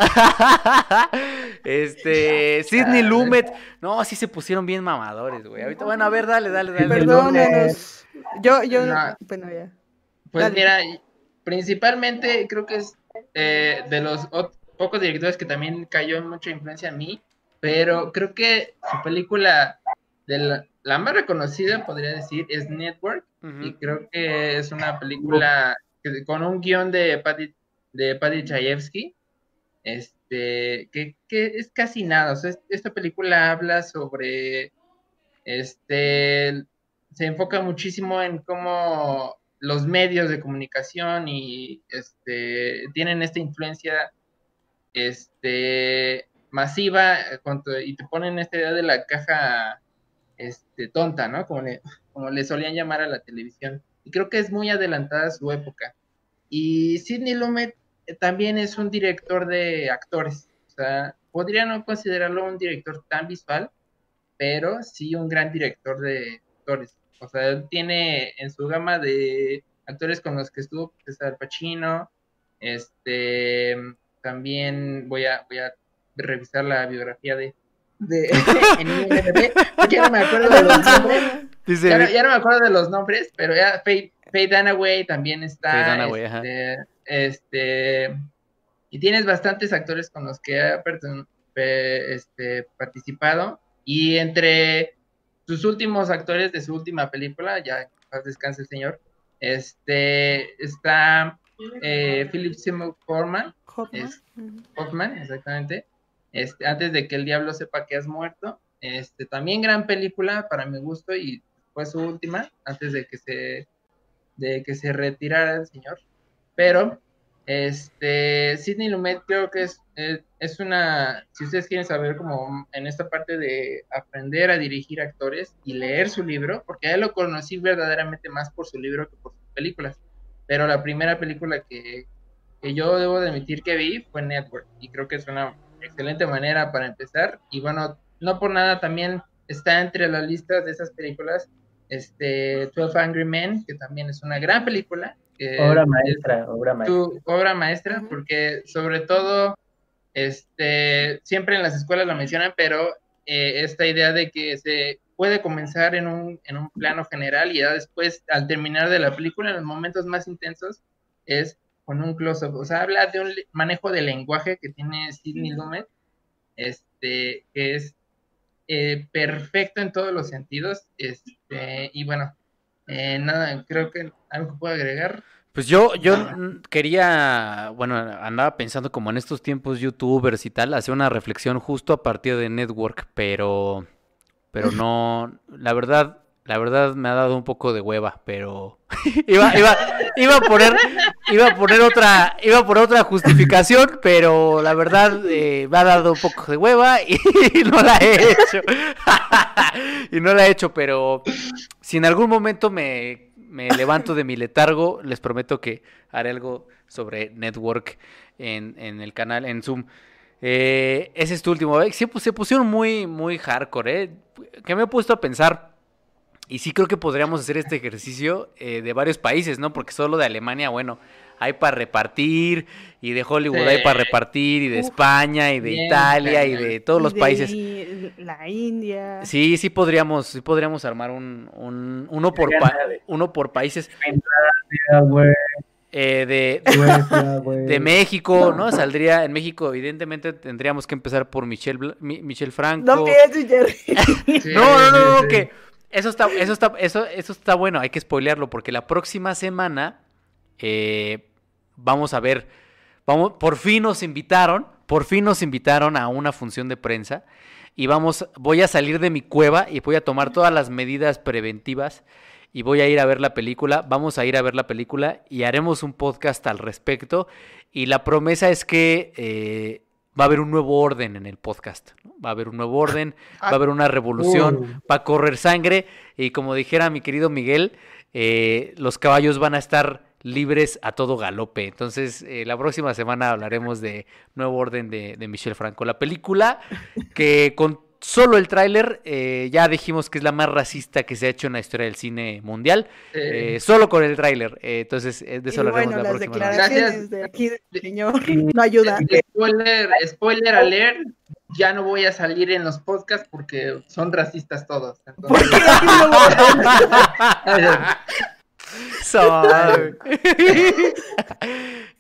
este, Sidney Lumet. No, sí se pusieron bien mamadores, güey. Ahorita, bueno, a ver, dale, dale, dale. Perdónanos. Yo, yo. No. Bueno, ya. Pues Dale. mira, principalmente creo que es eh, de los pocos directores que también cayó en mucha influencia en mí, pero creo que su película de la, la más reconocida, podría decir, es Network, y creo que es una película que- con un guion de Patty, de Patty Chayefsky, este, que, que es casi nada, o sea, es- esta película habla sobre, este, se enfoca muchísimo en cómo los medios de comunicación y este tienen esta influencia este masiva eh, y te ponen esta idea de la caja este tonta, ¿no? Como le, solían llamar a la televisión. Y creo que es muy adelantada su época. Y Sidney Lumet eh, también es un director de actores. O sea, podría no considerarlo un director tan visual, pero sí un gran director de actores. O sea, él tiene en su gama de actores con los que estuvo pues, Al Pacino, este, también voy a, voy a revisar la biografía de, de en IMDb, porque ya no me acuerdo de los nombres, Dice, ya, no- ya no me acuerdo de los nombres, pero ya Faye, Faye Dunaway también está, Faye Dunaway, ajá. este, este, y tienes bastantes actores con los que ha este, participado, y entre sus últimos actores de su última película, ya paz descanse el señor, este, está eh, Philip Seymour Hoffman. Es-. Hoffman, exactamente, este, antes de que el diablo sepa que has muerto, este, también gran película para mi gusto y fue su última, antes de que se, de que se retirara el señor, pero este, Sidney Lumet creo que es, es, es una, si ustedes quieren saber como en esta parte de aprender a dirigir actores y leer su libro, porque a él lo conocí verdaderamente más por su libro que por sus películas, pero la primera película que, que yo debo de admitir que vi fue Network y creo que es una excelente manera para empezar y bueno, no por nada también está entre las listas de esas películas este 12 Angry Men, que también es una gran película. que Obra es- maestra, obra maestra. tu obra maestra, porque sobre todo, este, siempre en las escuelas lo mencionan, pero eh, esta idea de que se puede comenzar en un, en un plano general y ya después, al terminar de la película, en los momentos más intensos, es con un close-up. O sea, habla de un manejo de lenguaje que tiene Sidney Lumet, este, que es eh, perfecto en todos los sentidos. Este, y bueno, eh, nada, creo que algo que puedo agregar. Pues yo, yo quería, bueno, andaba pensando como en estos tiempos youtubers y tal, hacer una reflexión justo a partir de Network, pero, pero no, la verdad, la verdad me ha dado un poco de hueva, pero iba, iba, iba a poner, iba a poner otra, iba a poner otra justificación, pero la verdad eh, me ha dado un poco de hueva y, no la he hecho, y no la he hecho, pero si en algún momento me, me levanto de mi letargo, les prometo que haré algo sobre Network en, en el canal, en Zoom. Eh, ese es tu último. Eh, pues, se pusieron muy, muy hardcore, ¿eh? Que me he puesto a pensar. Y sí creo que podríamos hacer este ejercicio eh, de varios países, ¿no? Porque solo de Alemania, bueno, hay para repartir, y de Hollywood Sí. hay para repartir, y de Uf, España, y de bien Italia, y de todos los de países. La India. Sí, sí podríamos, sí podríamos armar un, un- uno por pa- uno por países eh, de, de México, ¿no? Saldría en México, evidentemente tendríamos que empezar por Michelle, Michelle Franco. No pienses, Jerry. Sí, No, no, no, sí, no, sí. que eso está, eso está, eso, eso está bueno, hay que spoilearlo, porque la próxima semana eh, vamos a ver, vamos, por fin nos invitaron, por fin nos invitaron a una función de prensa y vamos, voy a salir de mi cueva y voy a tomar todas las medidas preventivas y voy a ir a ver la película, vamos a ir a ver la película y haremos un podcast al respecto y la promesa es que eh, va a haber un nuevo orden en el podcast. Va a haber un nuevo orden, va a haber una revolución, va a correr sangre y como dijera mi querido Miguel, eh, los caballos van a estar libres a todo galope. Entonces, eh, la próxima semana hablaremos de Nuevo Orden de, de Michel Franco. La película que con solo el tráiler eh, ya dijimos que es la más racista que se ha hecho en la historia del cine mundial. Eh, solo con el tráiler. Eh, entonces, de eso hablaremos bueno, la las próxima. declaraciones de aquí del señor no ayuda. Spoiler, spoiler alert, ya no voy a salir en los podcasts porque son racistas todos. ¿Por Entonces, qué?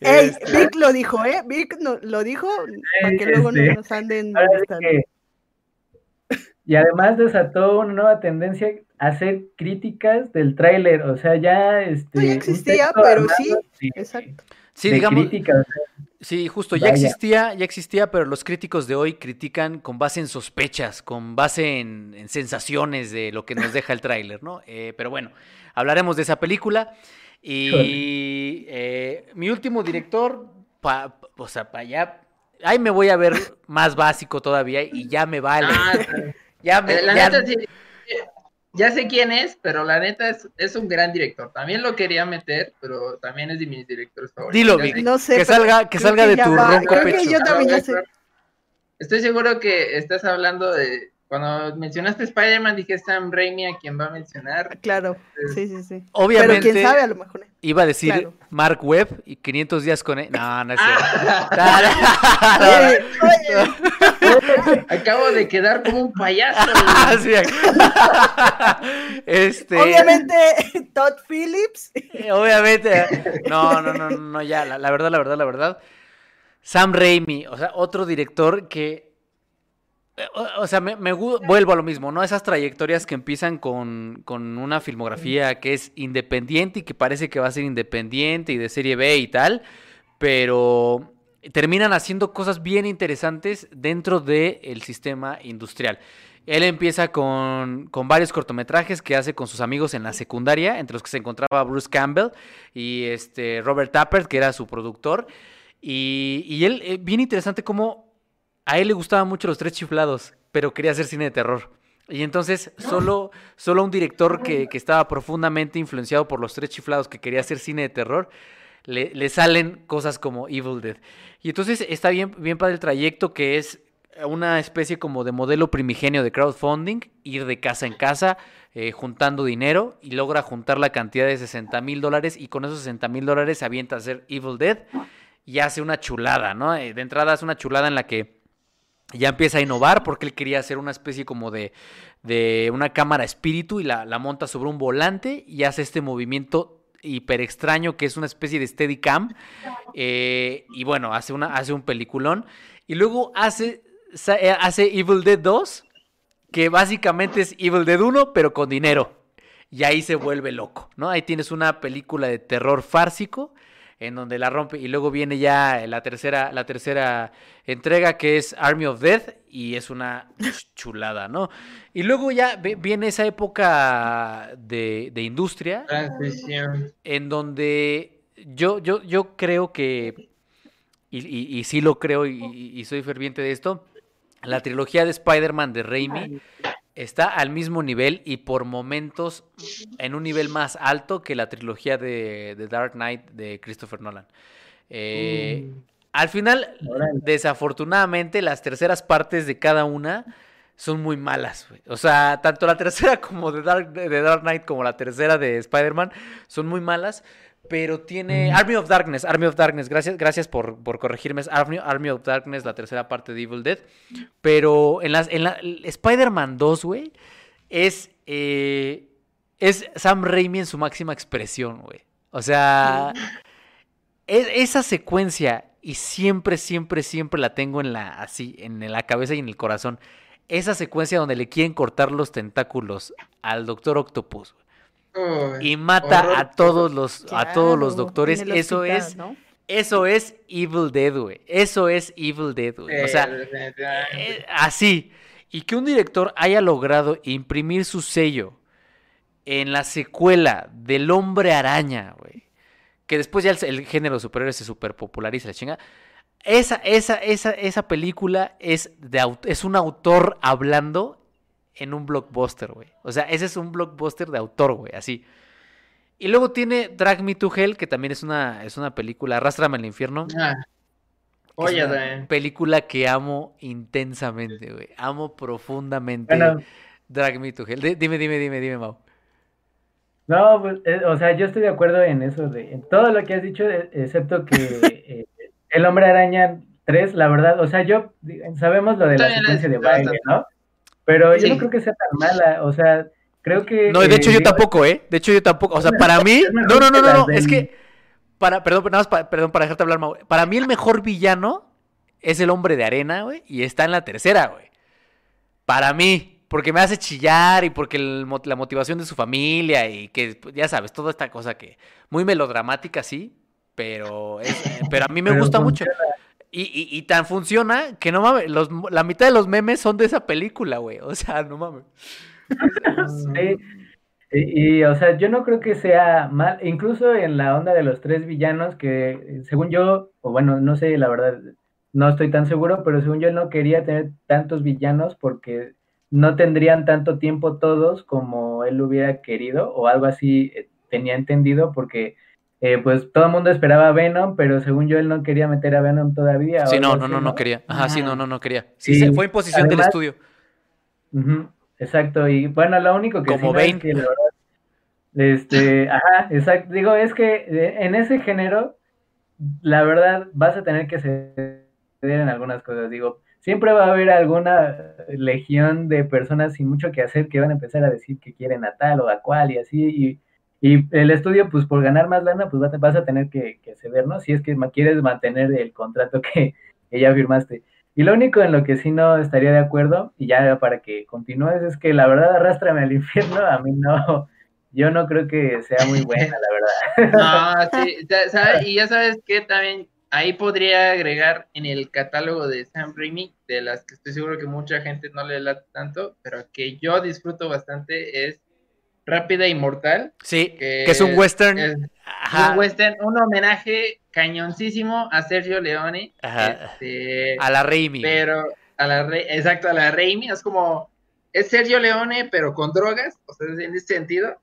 Ey, Este, Vic lo dijo, ¿eh? Vic no- lo dijo para que luego no nos anden molestando. Y además desató una nueva tendencia a hacer críticas del tráiler, o sea, ya este No, ya existía, pero sí, Exacto. sí, de digamos, crítica, o sea, Sí, justo, ya Vaya. existía, ya existía, pero los críticos de hoy critican con base en sospechas, con base en, en sensaciones de lo que nos deja el tráiler, ¿no? Eh, pero bueno, hablaremos de esa película. Y eh, mi último director, pa- pa- o sea, para allá, ahí me voy a ver más básico todavía y ya me vale. Ah, ya me, la ya- neta sí, ya sé quién es, pero la neta es, es un gran director. También lo quería meter, pero también es de mis directores favoritos. Dilo, Vic. No sé. que salga, que salga de tu va. ronco Creo que pecho. yo también ya sé. Estoy seguro que estás hablando de. Cuando mencionaste Spider-Man, dije Sam Raimi a quien va a mencionar. Claro, sí, sí, sí. Obviamente. Pero quién sabe, a lo mejor. Iba a decir Claro. Mark Webb y 500 días con él. No, no es Ah, cierto. Oye, oye, acabo de quedar como un payaso. Ah, este, obviamente, Todd Phillips. eh, obviamente. No, no, no, no, ya, la, la verdad, la verdad, la verdad. Sam Raimi, o sea, otro director que. O, o sea, me, me vuelvo a lo mismo, ¿no? Esas trayectorias que empiezan con, con una filmografía que es independiente y que parece que va a ser independiente y de serie B y tal, pero terminan haciendo cosas bien interesantes dentro del sistema industrial. Él empieza con, con varios cortometrajes que hace con sus amigos en la secundaria, entre los que se encontraba Bruce Campbell y este Robert Tappert, que era su productor. Y, y él, eh, bien interesante cómo a él le gustaban mucho los tres chiflados, pero quería hacer cine de terror. Y entonces solo, solo un director que, que estaba profundamente influenciado por los tres chiflados que quería hacer cine de terror, le, le salen cosas como Evil Dead. Y entonces está bien, bien para el trayecto que es una especie como de modelo primigenio de crowdfunding, ir de casa en casa, eh, juntando dinero y logra juntar la cantidad de 60 mil dólares y con esos 60 mil dólares se avienta a hacer Evil Dead y hace una chulada, ¿no? Eh, De entrada es una chulada en la que ya empieza a innovar porque él quería hacer una especie como de, de una cámara espíritu y la, la monta sobre un volante y hace este movimiento hiper extraño que es una especie de steadicam eh, y bueno, hace, una, hace un peliculón. Y luego hace, eh, hace Evil Dead 2 que básicamente es Evil Dead 1 pero con dinero. Y ahí se vuelve loco, ¿no? Ahí tienes una película de terror fársico en donde la rompe y luego viene ya la tercera la tercera entrega que es Army of Death y es una chulada, ¿no? Y luego ya viene esa época de, de industria Transición. en donde yo, yo, yo creo que, y, y- y sí lo creo y, y- y soy ferviente de esto, la trilogía de Spider-Man de Raimi está al mismo nivel y por momentos en un nivel más alto que la trilogía de, de Dark Knight de Christopher Nolan. Eh, Al final, desafortunadamente, las terceras partes de cada una son muy malas. O sea, tanto la tercera como de Dark, de Dark Knight como la tercera de Spider-Man son muy malas. Pero tiene Army of Darkness, Army of Darkness, gracias, gracias por, por corregirme, es Army, Army of Darkness, la tercera parte de Evil Dead. Pero en, las, en la Spider-Man 2, güey, es, eh, es Sam Raimi en su máxima expresión, güey. O sea, es- esa secuencia, y siempre, siempre, siempre la tengo en la, así, en la cabeza y en el corazón. Esa secuencia donde le quieren cortar los tentáculos al Doctor Octopus güey, Y mata horror. a todos los, a todos los doctores. Eso es, ¿no? eso es Evil Dead, güey. Eso es Evil Dead, güey. O sea, Eh, eh, así. Y que un director haya logrado imprimir su sello en la secuela del Hombre Araña, güey. Que después ya el, el género superior se super populariza, la chinga. esa, esa, esa, esa película es, de, es un autor hablando en un blockbuster, güey. O sea, ese es un blockbuster de autor, güey, así. Y luego tiene Drag Me to Hell, que también es una, es una película, Arrástrame al infierno. Ah, oye, es una película que amo intensamente, güey. Amo profundamente Drag Me to Hell. dime, dime, dime, dime, Mau. No, pues, eh, o sea, yo estoy de acuerdo en eso, de en todo lo que has dicho, e, excepto que eh, El Hombre Araña 3, la verdad, o sea, yo, sabemos lo de la secuencia de baile, ¿no? Pero yo no creo que sea tan mala, o sea, creo que... No, de hecho yo tampoco, ¿eh? De hecho yo tampoco, o sea, para mí... No, no, no, no, no, es que... Para, perdón, nada más para, perdón, para dejarte hablar, Mau. Para mí el mejor villano es el hombre de arena, güey, y está en la tercera, güey. Para mí, porque me hace chillar y porque la motivación de su familia y que, pues, ya sabes, toda esta cosa que muy melodramática, sí, pero, pero a mí me gusta mucho. Y, y, tan funciona que no mames, los, la mitad de los memes son de esa película, güey. O sea, no mames. Sí. Y, o sea, yo no creo que sea mal, incluso en la onda de los tres villanos que, según yo, o bueno, no sé, la verdad, no estoy tan seguro, pero según yo no quería tener tantos villanos porque no tendrían tanto tiempo todos como él hubiera querido, o algo así eh, tenía entendido, porque eh, pues todo el mundo esperaba a Venom, pero según yo él no quería meter a Venom todavía. Sí, no, no, no, no, quería. Ajá, sí, no, no, no quería. Sí, fue en posición del estudio. exacto, y bueno, lo único que... Como sí, que, este, ajá, exacto. Digo, es que eh, en ese género, la verdad, vas a tener que ceder en algunas cosas. Digo, siempre va a haber alguna legión de personas sin mucho que hacer que van a empezar a decir que quieren a tal o a cual y así, y y el estudio, pues por ganar más lana, pues vas a tener que, ceder, ¿no? Si es que quieres mantener el contrato que, ya firmaste. Y lo único en lo que sí no estaría de acuerdo, y ya para que continúes, es que la verdad, arrástrame al infierno, a mí no, yo no creo que sea muy buena, la verdad. No, sí, y ya sabes que también ahí podría agregar en el catálogo de Sam Raimi, de las que estoy seguro que mucha gente no le late tanto, pero que yo disfruto bastante, es Rápida y Mortal. Sí, que, es un western. un western, un homenaje cañoncísimo a Sergio Leone. Este, a la Raimi. Pero, a la exacto, a la Raimi. Es como, es Sergio Leone, pero con drogas, o sea, en ese sentido.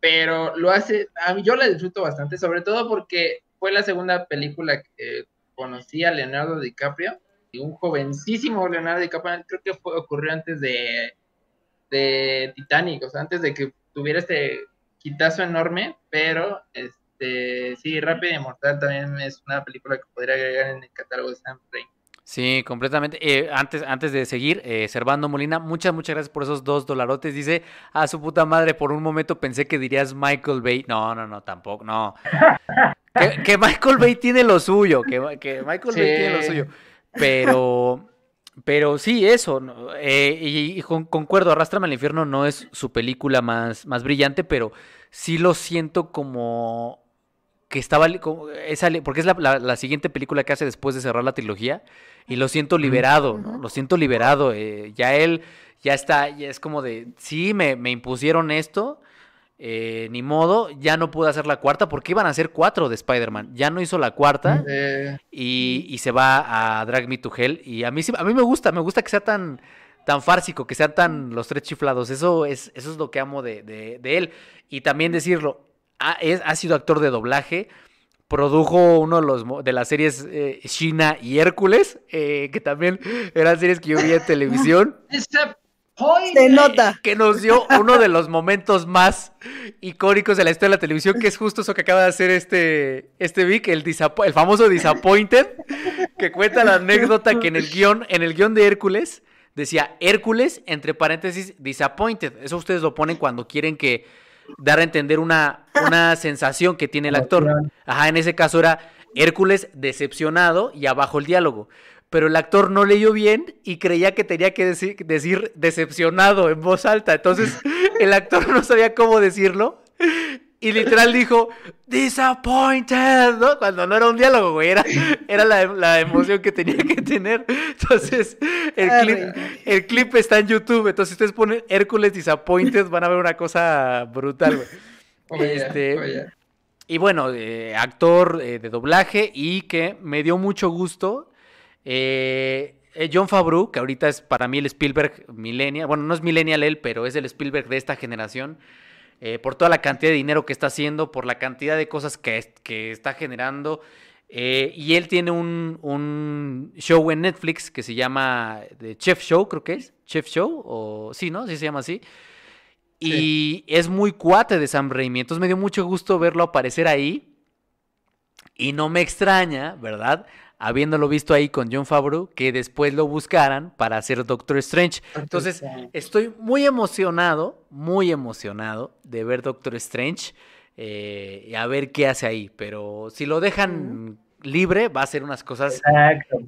Pero lo hace, a mí yo la disfruto bastante, sobre todo porque fue la segunda película que conocí a Leonardo DiCaprio, y un jovencísimo Leonardo DiCaprio, creo que fue, ocurrió antes de de Titanic, o sea, antes de que tuviera este quitazo enorme, pero este sí, Rápido y Mortal también es una película que podría agregar en el catálogo de Sam Raimi. Sí, completamente. Eh, antes, antes de seguir, eh, Servando Molina, muchas, muchas gracias por esos dos dolarotes. Dice, a su puta madre, por un momento pensé que dirías Michael Bay. No, no, no, tampoco, no. que, Michael Bay tiene lo suyo, que, Michael Bay tiene lo suyo. Pero, pero sí, eso. Eh, y, concuerdo, Arrastrame al infierno no es su película más, más brillante, pero sí lo siento como que estaba esa, porque es la, siguiente película que hace después de cerrar la trilogía y lo siento liberado, ¿no? Lo siento liberado. Eh, ya él ya está, ya es como de, sí, me, me impusieron esto, eh, ni modo, ya no pudo hacer la cuarta porque iban a ser cuatro de Spider-Man. Ya no hizo la cuarta y, se va a Drag Me to Hell. Y a mí, a mí me gusta, me gusta que sea tan, tan fársico, que sean tan los tres chiflados. Eso es, eso es lo que amo de, él. Y también decirlo, ha, es, ha, sido actor de doblaje. Produjo uno de, los, de las series eh, China y Hércules, eh, que también eran series que yo vi en televisión. Se nota. Que nos dio uno de los momentos más icónicos de la historia de la televisión, que es justo eso que acaba de hacer este, este Vic, el, el famoso Disappointed, que cuenta la anécdota que en el guion, en el guion de Hércules, decía Hércules, entre paréntesis, Disappointed. Eso ustedes lo ponen cuando quieren que dar a entender una, una sensación que tiene el actor. Ajá, en ese caso era Hércules decepcionado y abajo el diálogo pero el actor no leyó bien y creía que tenía que decir, decir decepcionado en voz alta. Entonces el actor no sabía cómo decirlo y literal dijo disappointed, ¿no? Cuando no era un diálogo, güey, era, era la, emoción que tenía que tener. Entonces el clip, el clip está en YouTube, entonces si ustedes ponen Hércules disappointed van a ver una cosa brutal, güey. este, y bueno, eh, actor eh, de doblaje y que me dio mucho gusto. Eh, John Favreau, que ahorita es para mí el Spielberg millennial, bueno, no es millennial él, pero es el Spielberg de esta generación, por toda la cantidad de dinero que está haciendo, por la cantidad de cosas que, que está generando. y él tiene un, un, show en Netflix que se llama The Chef Show, creo que es. Chef Show, o sí, ¿no? Sí se llama así. Y es muy cuate de Sam Raimi. Entonces me dio mucho gusto verlo aparecer ahí. Y no me extraña, ¿verdad? Habiéndolo visto ahí con John Favreau, que después lo buscaran para hacer Doctor Strange. Entonces, estoy muy emocionado, muy emocionado de ver Doctor Strange eh, y a ver qué hace ahí. Pero si lo dejan libre, va a ser unas cosas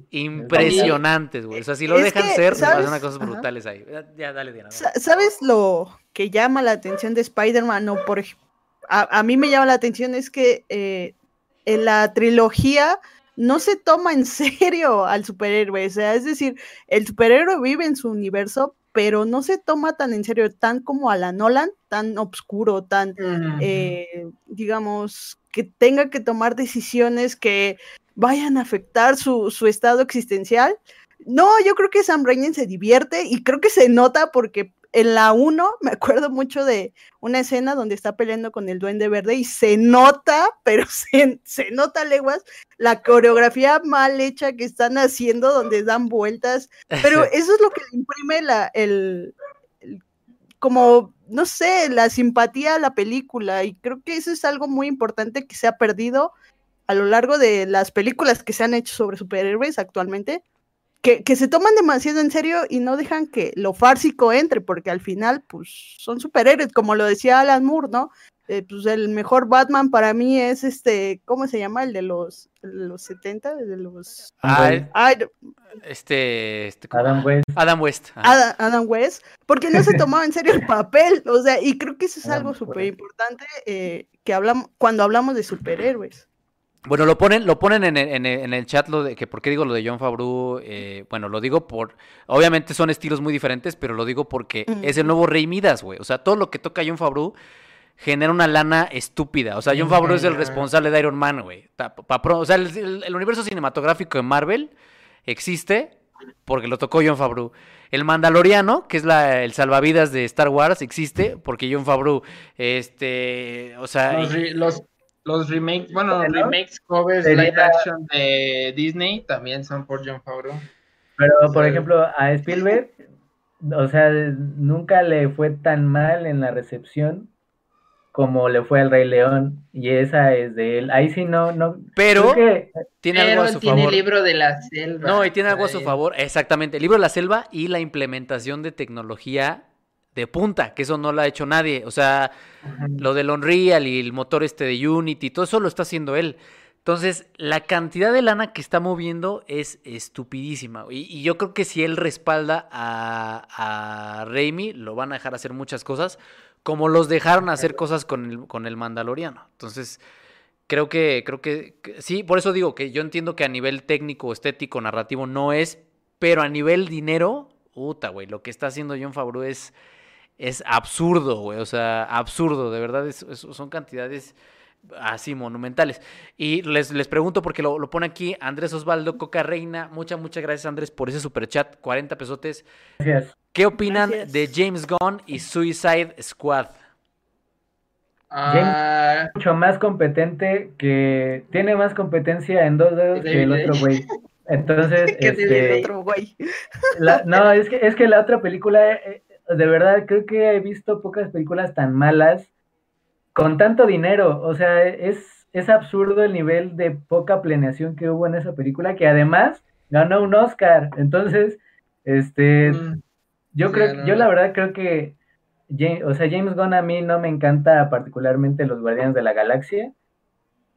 impresionantes, güey. O sea, si lo dejan ser, va a ser unas cosas brutales ahí. Ya, dale, Diana. ¿Sabes lo que llama la atención de Spider-Man? O por a, a, mí me llama la atención es que eh, en la trilogía no se toma en serio al superhéroe. O sea, es decir, el superhéroe vive en su universo, pero no se toma tan en serio, tan como a la Nolan, tan oscuro, tan, eh, digamos, que tenga que tomar decisiones que vayan a afectar su, su estado existencial. No, yo creo que Sam Raimi se divierte y creo que se nota porque en la 1 me acuerdo mucho de una escena donde está peleando con el duende verde y se nota, pero se, se, nota leguas, la coreografía mal hecha que están haciendo donde dan vueltas, pero eso es lo que le imprime la, el, como, no sé, la simpatía a la película. Y creo que eso es algo muy importante que se ha perdido a lo largo de las películas que se han hecho sobre superhéroes actualmente que, se toman demasiado en serio y no dejan que lo fársico entre, porque al final, pues, son superhéroes, como lo decía Alan Moore, ¿no? Eh, pues el mejor Batman para mí es este, ¿cómo se llama? El de los, los 70, de los... Ah, este, este Adam West. Adam West. Adam, West, porque no se tomaba en serio el papel, o sea, y creo que eso es algo súper importante eh, que hablamos, cuando hablamos de superhéroes. Bueno, lo ponen, lo ponen en, en, en, el chat lo de que por qué digo lo de John Favreau. Eh, bueno, lo digo por. Obviamente son estilos muy diferentes, pero lo digo porque es el nuevo Rey Midas, güey. O sea, todo lo que toca John Favreau genera una lana estúpida. O sea, John Favreau es el responsable de Iron Man, güey. O sea, el, universo cinematográfico de Marvel existe porque lo tocó John Favreau. El Mandaloriano, que es la, el salvavidas de Star Wars, existe porque John Favreau, este, o sea... los, los remakes, bueno, remakes, covers, live action de Disney también son por John Favreau. Pero, por ejemplo, a Spielberg, o sea, nunca le fue tan mal en la recepción como le fue al Rey León y esa es de él. Ahí sí no, no. Pero tiene algo a su tiene el libro de la selva. No, y tiene algo a su favor, exactamente. El libro de la selva y la implementación de tecnología de punta, que eso no lo ha hecho nadie. O sea, lo del Unreal y el motor este de Unity, todo eso lo está haciendo él. Entonces, la cantidad de lana que está moviendo es estupidísima. Y, yo creo que si él respalda a, a Raimi, lo van a dejar hacer muchas cosas, como los dejaron hacer cosas con el, con el Mandaloriano. Entonces, creo que, creo que, sí, por eso digo que yo entiendo que a nivel técnico, estético, narrativo no es, pero a nivel dinero, puta, güey, lo que está haciendo John Favreau es es absurdo, güey. O sea, absurdo, de verdad, son cantidades así monumentales. Y les, les pregunto, porque lo, pone aquí Andrés Osvaldo Coca Reina. Muchas, muchas gracias, Andrés, por ese super chat. 40 pesotes. Gracias. ¿Qué opinan de James Gunn y Suicide Squad? James uh... mucho más competente que tiene más competencia en dos dedos que el otro güey. Entonces, este, el otro güey? no, es que, es que la otra película eh, de verdad creo que he visto pocas películas tan malas con tanto dinero. O sea, es, es absurdo el nivel de poca planeación que hubo en esa película, que además ganó un Oscar. Entonces, este, mm. yo creo, yo la verdad creo que, o sea, James Gunn a mí no me encanta particularmente Los Guardianes de la Galaxia,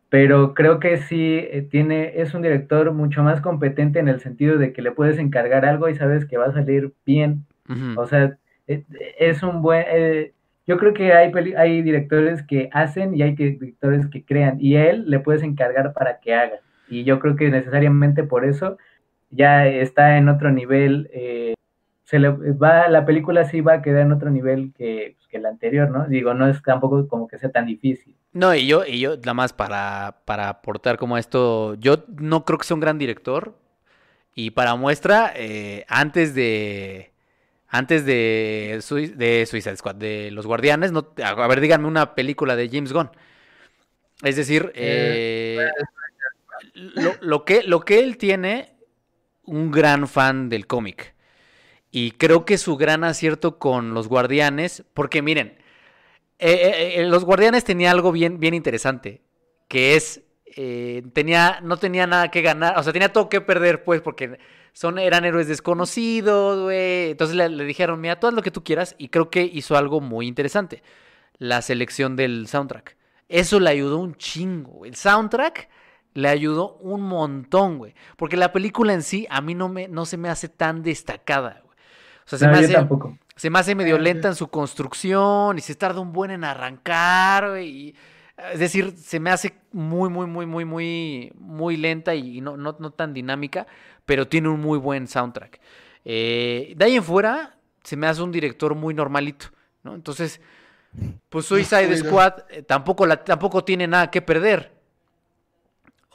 pero creo que sí eh, tiene, es un director mucho más competente en el sentido de que le puedes encargar algo y sabes que va a salir bien. O sea, es un buen... Eh, yo creo que hay, hay directores que hacen y hay directores que crean y a él le puedes encargar para que haga. Y yo creo que necesariamente por eso ya está en otro nivel eh, se le va, la película sí va a quedar en otro nivel que, pues, que la anterior, ¿no? Digo, no es tampoco como que sea tan difícil. No, y yo, y yo, nada más para, para aportar como esto, yo no creo que sea un gran director. Y para muestra, eh, antes de. Antes de, de Suicide Squad, de Los Guardianes, no, a ver, díganme una película de James Gunn. Es decir, eh, lo, lo, que, lo que él tiene, un gran fan del cómic. Y creo que su gran acierto con los Guardianes, porque miren, eh, eh, los Guardianes tenía algo bien, bien interesante, que es, tenía, no tenía nada que ganar, o sea, tenía todo que perder, pues, porque son, eran héroes desconocidos, güey. Entonces le, le, dijeron, mira, tú haz lo que tú quieras, y creo que hizo algo muy interesante, la selección del soundtrack. Eso le ayudó un chingo. El soundtrack le ayudó un montón, güey. Porque la película en sí a mí no, me, no se me hace tan destacada, güey. O sea, se, No, me yo hace, tampoco. se me hace medio Ah, lenta en su construcción y se tarda un buen en arrancar, güey. y- es decir, se me hace muy, muy, muy, muy, muy, muy lenta y no, no, no tan dinámica, pero tiene un muy buen soundtrack. Eh, de ahí en fuera, se me hace un director muy normalito, ¿no? Entonces, pues Suicide. Squad eh, tampoco, la, tampoco tiene nada que perder.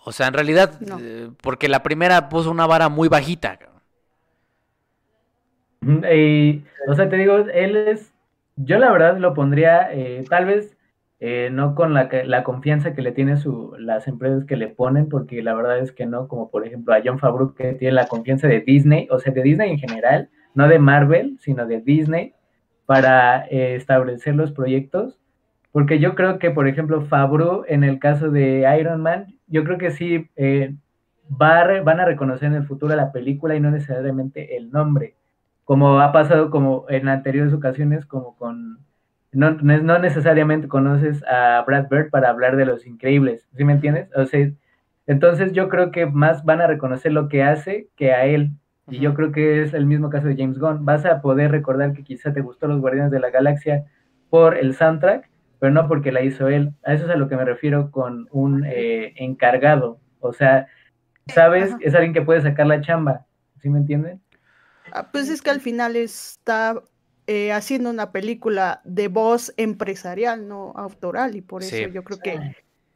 O sea, en realidad, No. eh, porque la primera puso una vara muy bajita. Y, o sea, te digo, él es, yo la verdad lo pondría, eh, tal vez eh, no con la, la confianza que le tienen su, las empresas que le ponen, porque la verdad es que no, como por ejemplo a John Favreau que tiene la confianza de Disney, o sea, de Disney en general, no de Marvel, sino de Disney, para eh, establecer los proyectos. Porque yo creo que, por ejemplo, Favreau, en el caso de Iron Man, yo creo que sí eh, va van a reconocer en el futuro la película y no necesariamente el nombre como ha pasado como en anteriores ocasiones, como con... No, no es- no necesariamente conoces a Brad Bird para hablar de los increíbles, ¿sí me entiendes? O sea, entonces yo creo que más van a reconocer lo que hace que a él. Y yo creo que es el mismo caso de James Gunn. Vas a poder recordar que quizá te gustó Los Guardianes de la Galaxia por el soundtrack, pero no porque la hizo él. A eso es a lo que me refiero con un eh, encargado. O sea, sabes, Ajá. es alguien que puede sacar la chamba, ¿sí me entienden? Ah, Pues es que al final está eh, haciendo una película de voz empresarial, no autoral, y por eso Sí. yo creo que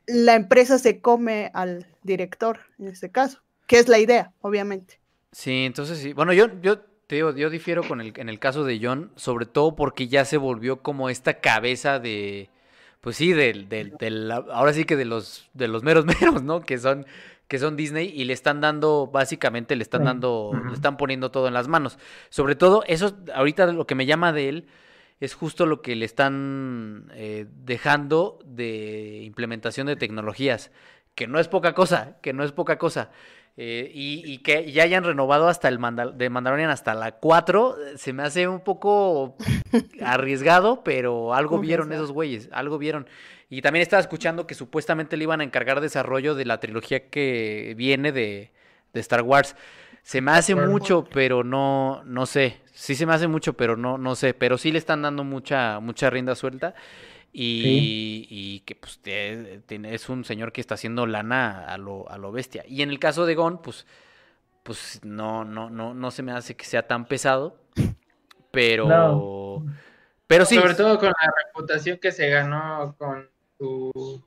la empresa se come al director en este caso, que es la idea, obviamente. Sí, entonces sí. Bueno, yo, yo te digo, yo difiero con el, en el caso de John, sobre todo porque ya se volvió como esta cabeza de, pues sí, del, del, del- ahora sí que de los, de los meros meros, ¿no? Que son, que son Disney y le están dando, básicamente le están dando, le están poniendo todo en las manos. Sobre todo, eso, ahorita lo que me llama de él es justo lo que le están eh, dejando de implementación de tecnologías, que no es poca cosa, que no es poca cosa. Eh, y, y que ya hayan renovado hasta el Mandal de Mandalorian hasta la 4, eh, se me hace un poco arriesgado, pero algo vieron esos güeyes, algo vieron. Y también estaba escuchando que supuestamente le iban a encargar desarrollo de la trilogía que viene de, de Star Wars. Se me hace mucho, pero no, no sé. Sí se me hace mucho, pero no, no sé. Pero sí le están dando mucha, mucha rienda suelta. Y, y que pues es un señor que está haciendo lana a lo, a lo bestia. Y en el caso de Gon, pues, pues no, no, no, no se me hace que sea tan pesado. Pero. No. Pero sí. Sobre todo con la reputación que se ganó con su.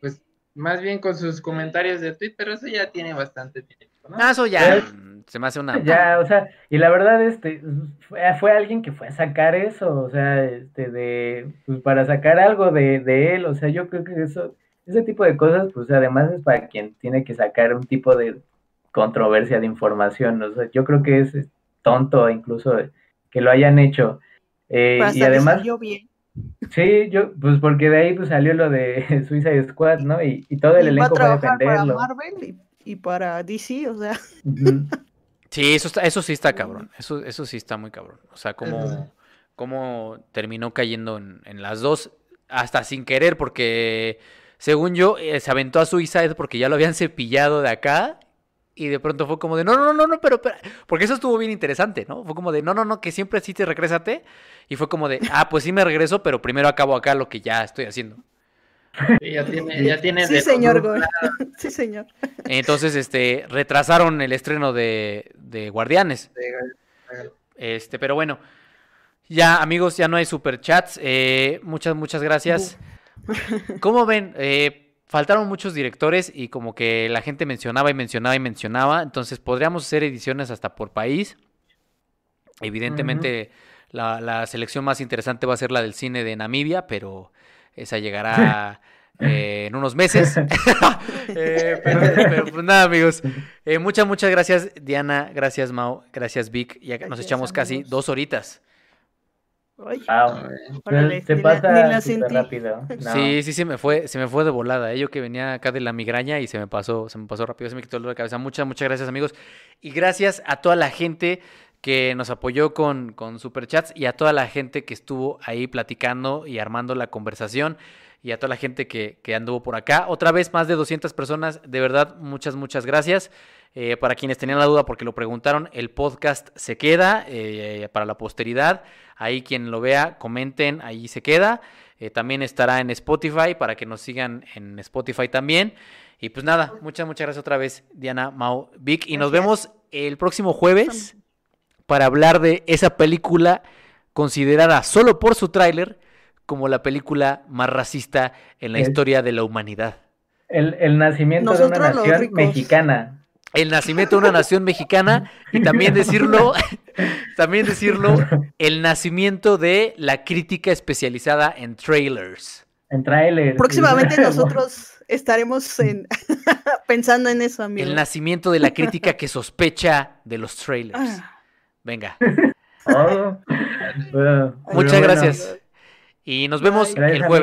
Pues más bien con sus comentarios de Twitter, pero eso ya tiene bastante tiempo, ¿no? Ah, eso ya ¿Ves? mm, se me hace una. Ya, o sea, y la verdad, este, fue, fue alguien que fue a sacar eso, o sea, este, de, pues para sacar algo de, de él, o sea, yo creo que eso, ese tipo de cosas, pues además es para quien tiene que sacar un tipo de controversia de información, o sea, yo creo que es tonto incluso que lo hayan hecho. Eh, Pero y además, salió bien. Sí, yo, pues porque de ahí pues salió lo de Suicide Squad, ¿no? Y, y todo el Y va a elenco fue trabajar para defenderlo. Marvel y, y para DC, o sea. Sí, eso, está, eso sí está cabrón. Eso, eso sí está muy cabrón. O sea, Eso cómo, cómo terminó cayendo en, en las dos, hasta sin querer, porque según yo, eh, se aventó a Suicide porque ya lo habían cepillado de acá. Y de pronto fue como de, no, no, no, no, pero, pero, porque eso estuvo bien interesante, ¿no? Fue como de, no, no, no, que siempre sí te regrésate. Y fue como de, ah, pues sí me regreso, pero primero acabo acá lo que ya estoy haciendo. Sí, ya tiene, ya tiene sí señor. Gol. sí señor. Entonces, este, retrasaron el estreno de, de Guardianes. Este, pero bueno, ya amigos, ya no hay superchats. Eh, muchas, muchas gracias. ¿Cómo ven? Eh, faltaron muchos directores y como que la gente mencionaba y mencionaba y mencionaba. Entonces podríamos hacer ediciones hasta por país. Evidentemente la, la selección más interesante va a ser la del cine de Namibia, pero esa llegará eh, en unos meses. Eh, pero, pero, pues nada, amigos. Eh, muchas, muchas gracias, Diana. Gracias, Mau. Gracias, Vic. Ya nos echamos casi dos horitas. Ay. Órale, ni la- pasa ni la súper sentí. rápido. No. Sí, sí, se me fue, se me fue de volada. ¿eh? Yo que venía acá de la migraña y se me pasó, se me pasó rápido, se me quitó el dolor de cabeza. Muchas, muchas gracias, amigos. Y gracias a toda la gente que nos apoyó con, con superchats y a toda la gente que estuvo ahí platicando y armando la conversación y a toda la gente que, que anduvo por acá. Otra vez, más de 200 personas. De verdad, muchas, muchas gracias. Eh, para quienes tenían la duda porque lo preguntaron, el podcast se queda eh, para la posteridad. Ahí quien lo vea, comenten, ahí se queda. Eh, también estará en Spotify para que nos sigan en Spotify también. Y pues nada, muchas, muchas gracias otra vez, Diana, Mau, Vic. Y nos vemos el próximo jueves para hablar de esa película considerada solo por su tráiler como la película más racista en la historia de la humanidad. El, el nacimiento de una nación mexicana. El nacimiento de una nación mexicana y también decirlo, también decirlo, el nacimiento de la crítica especializada en trailers. En trailer. Próximamente nosotros estaremos en- pensando en eso, amigo. El nacimiento de la crítica que sospecha de los trailers. Ah, Venga, Oh, bueno, muchas bueno. gracias. Y nos vemos Gracias, el jueves.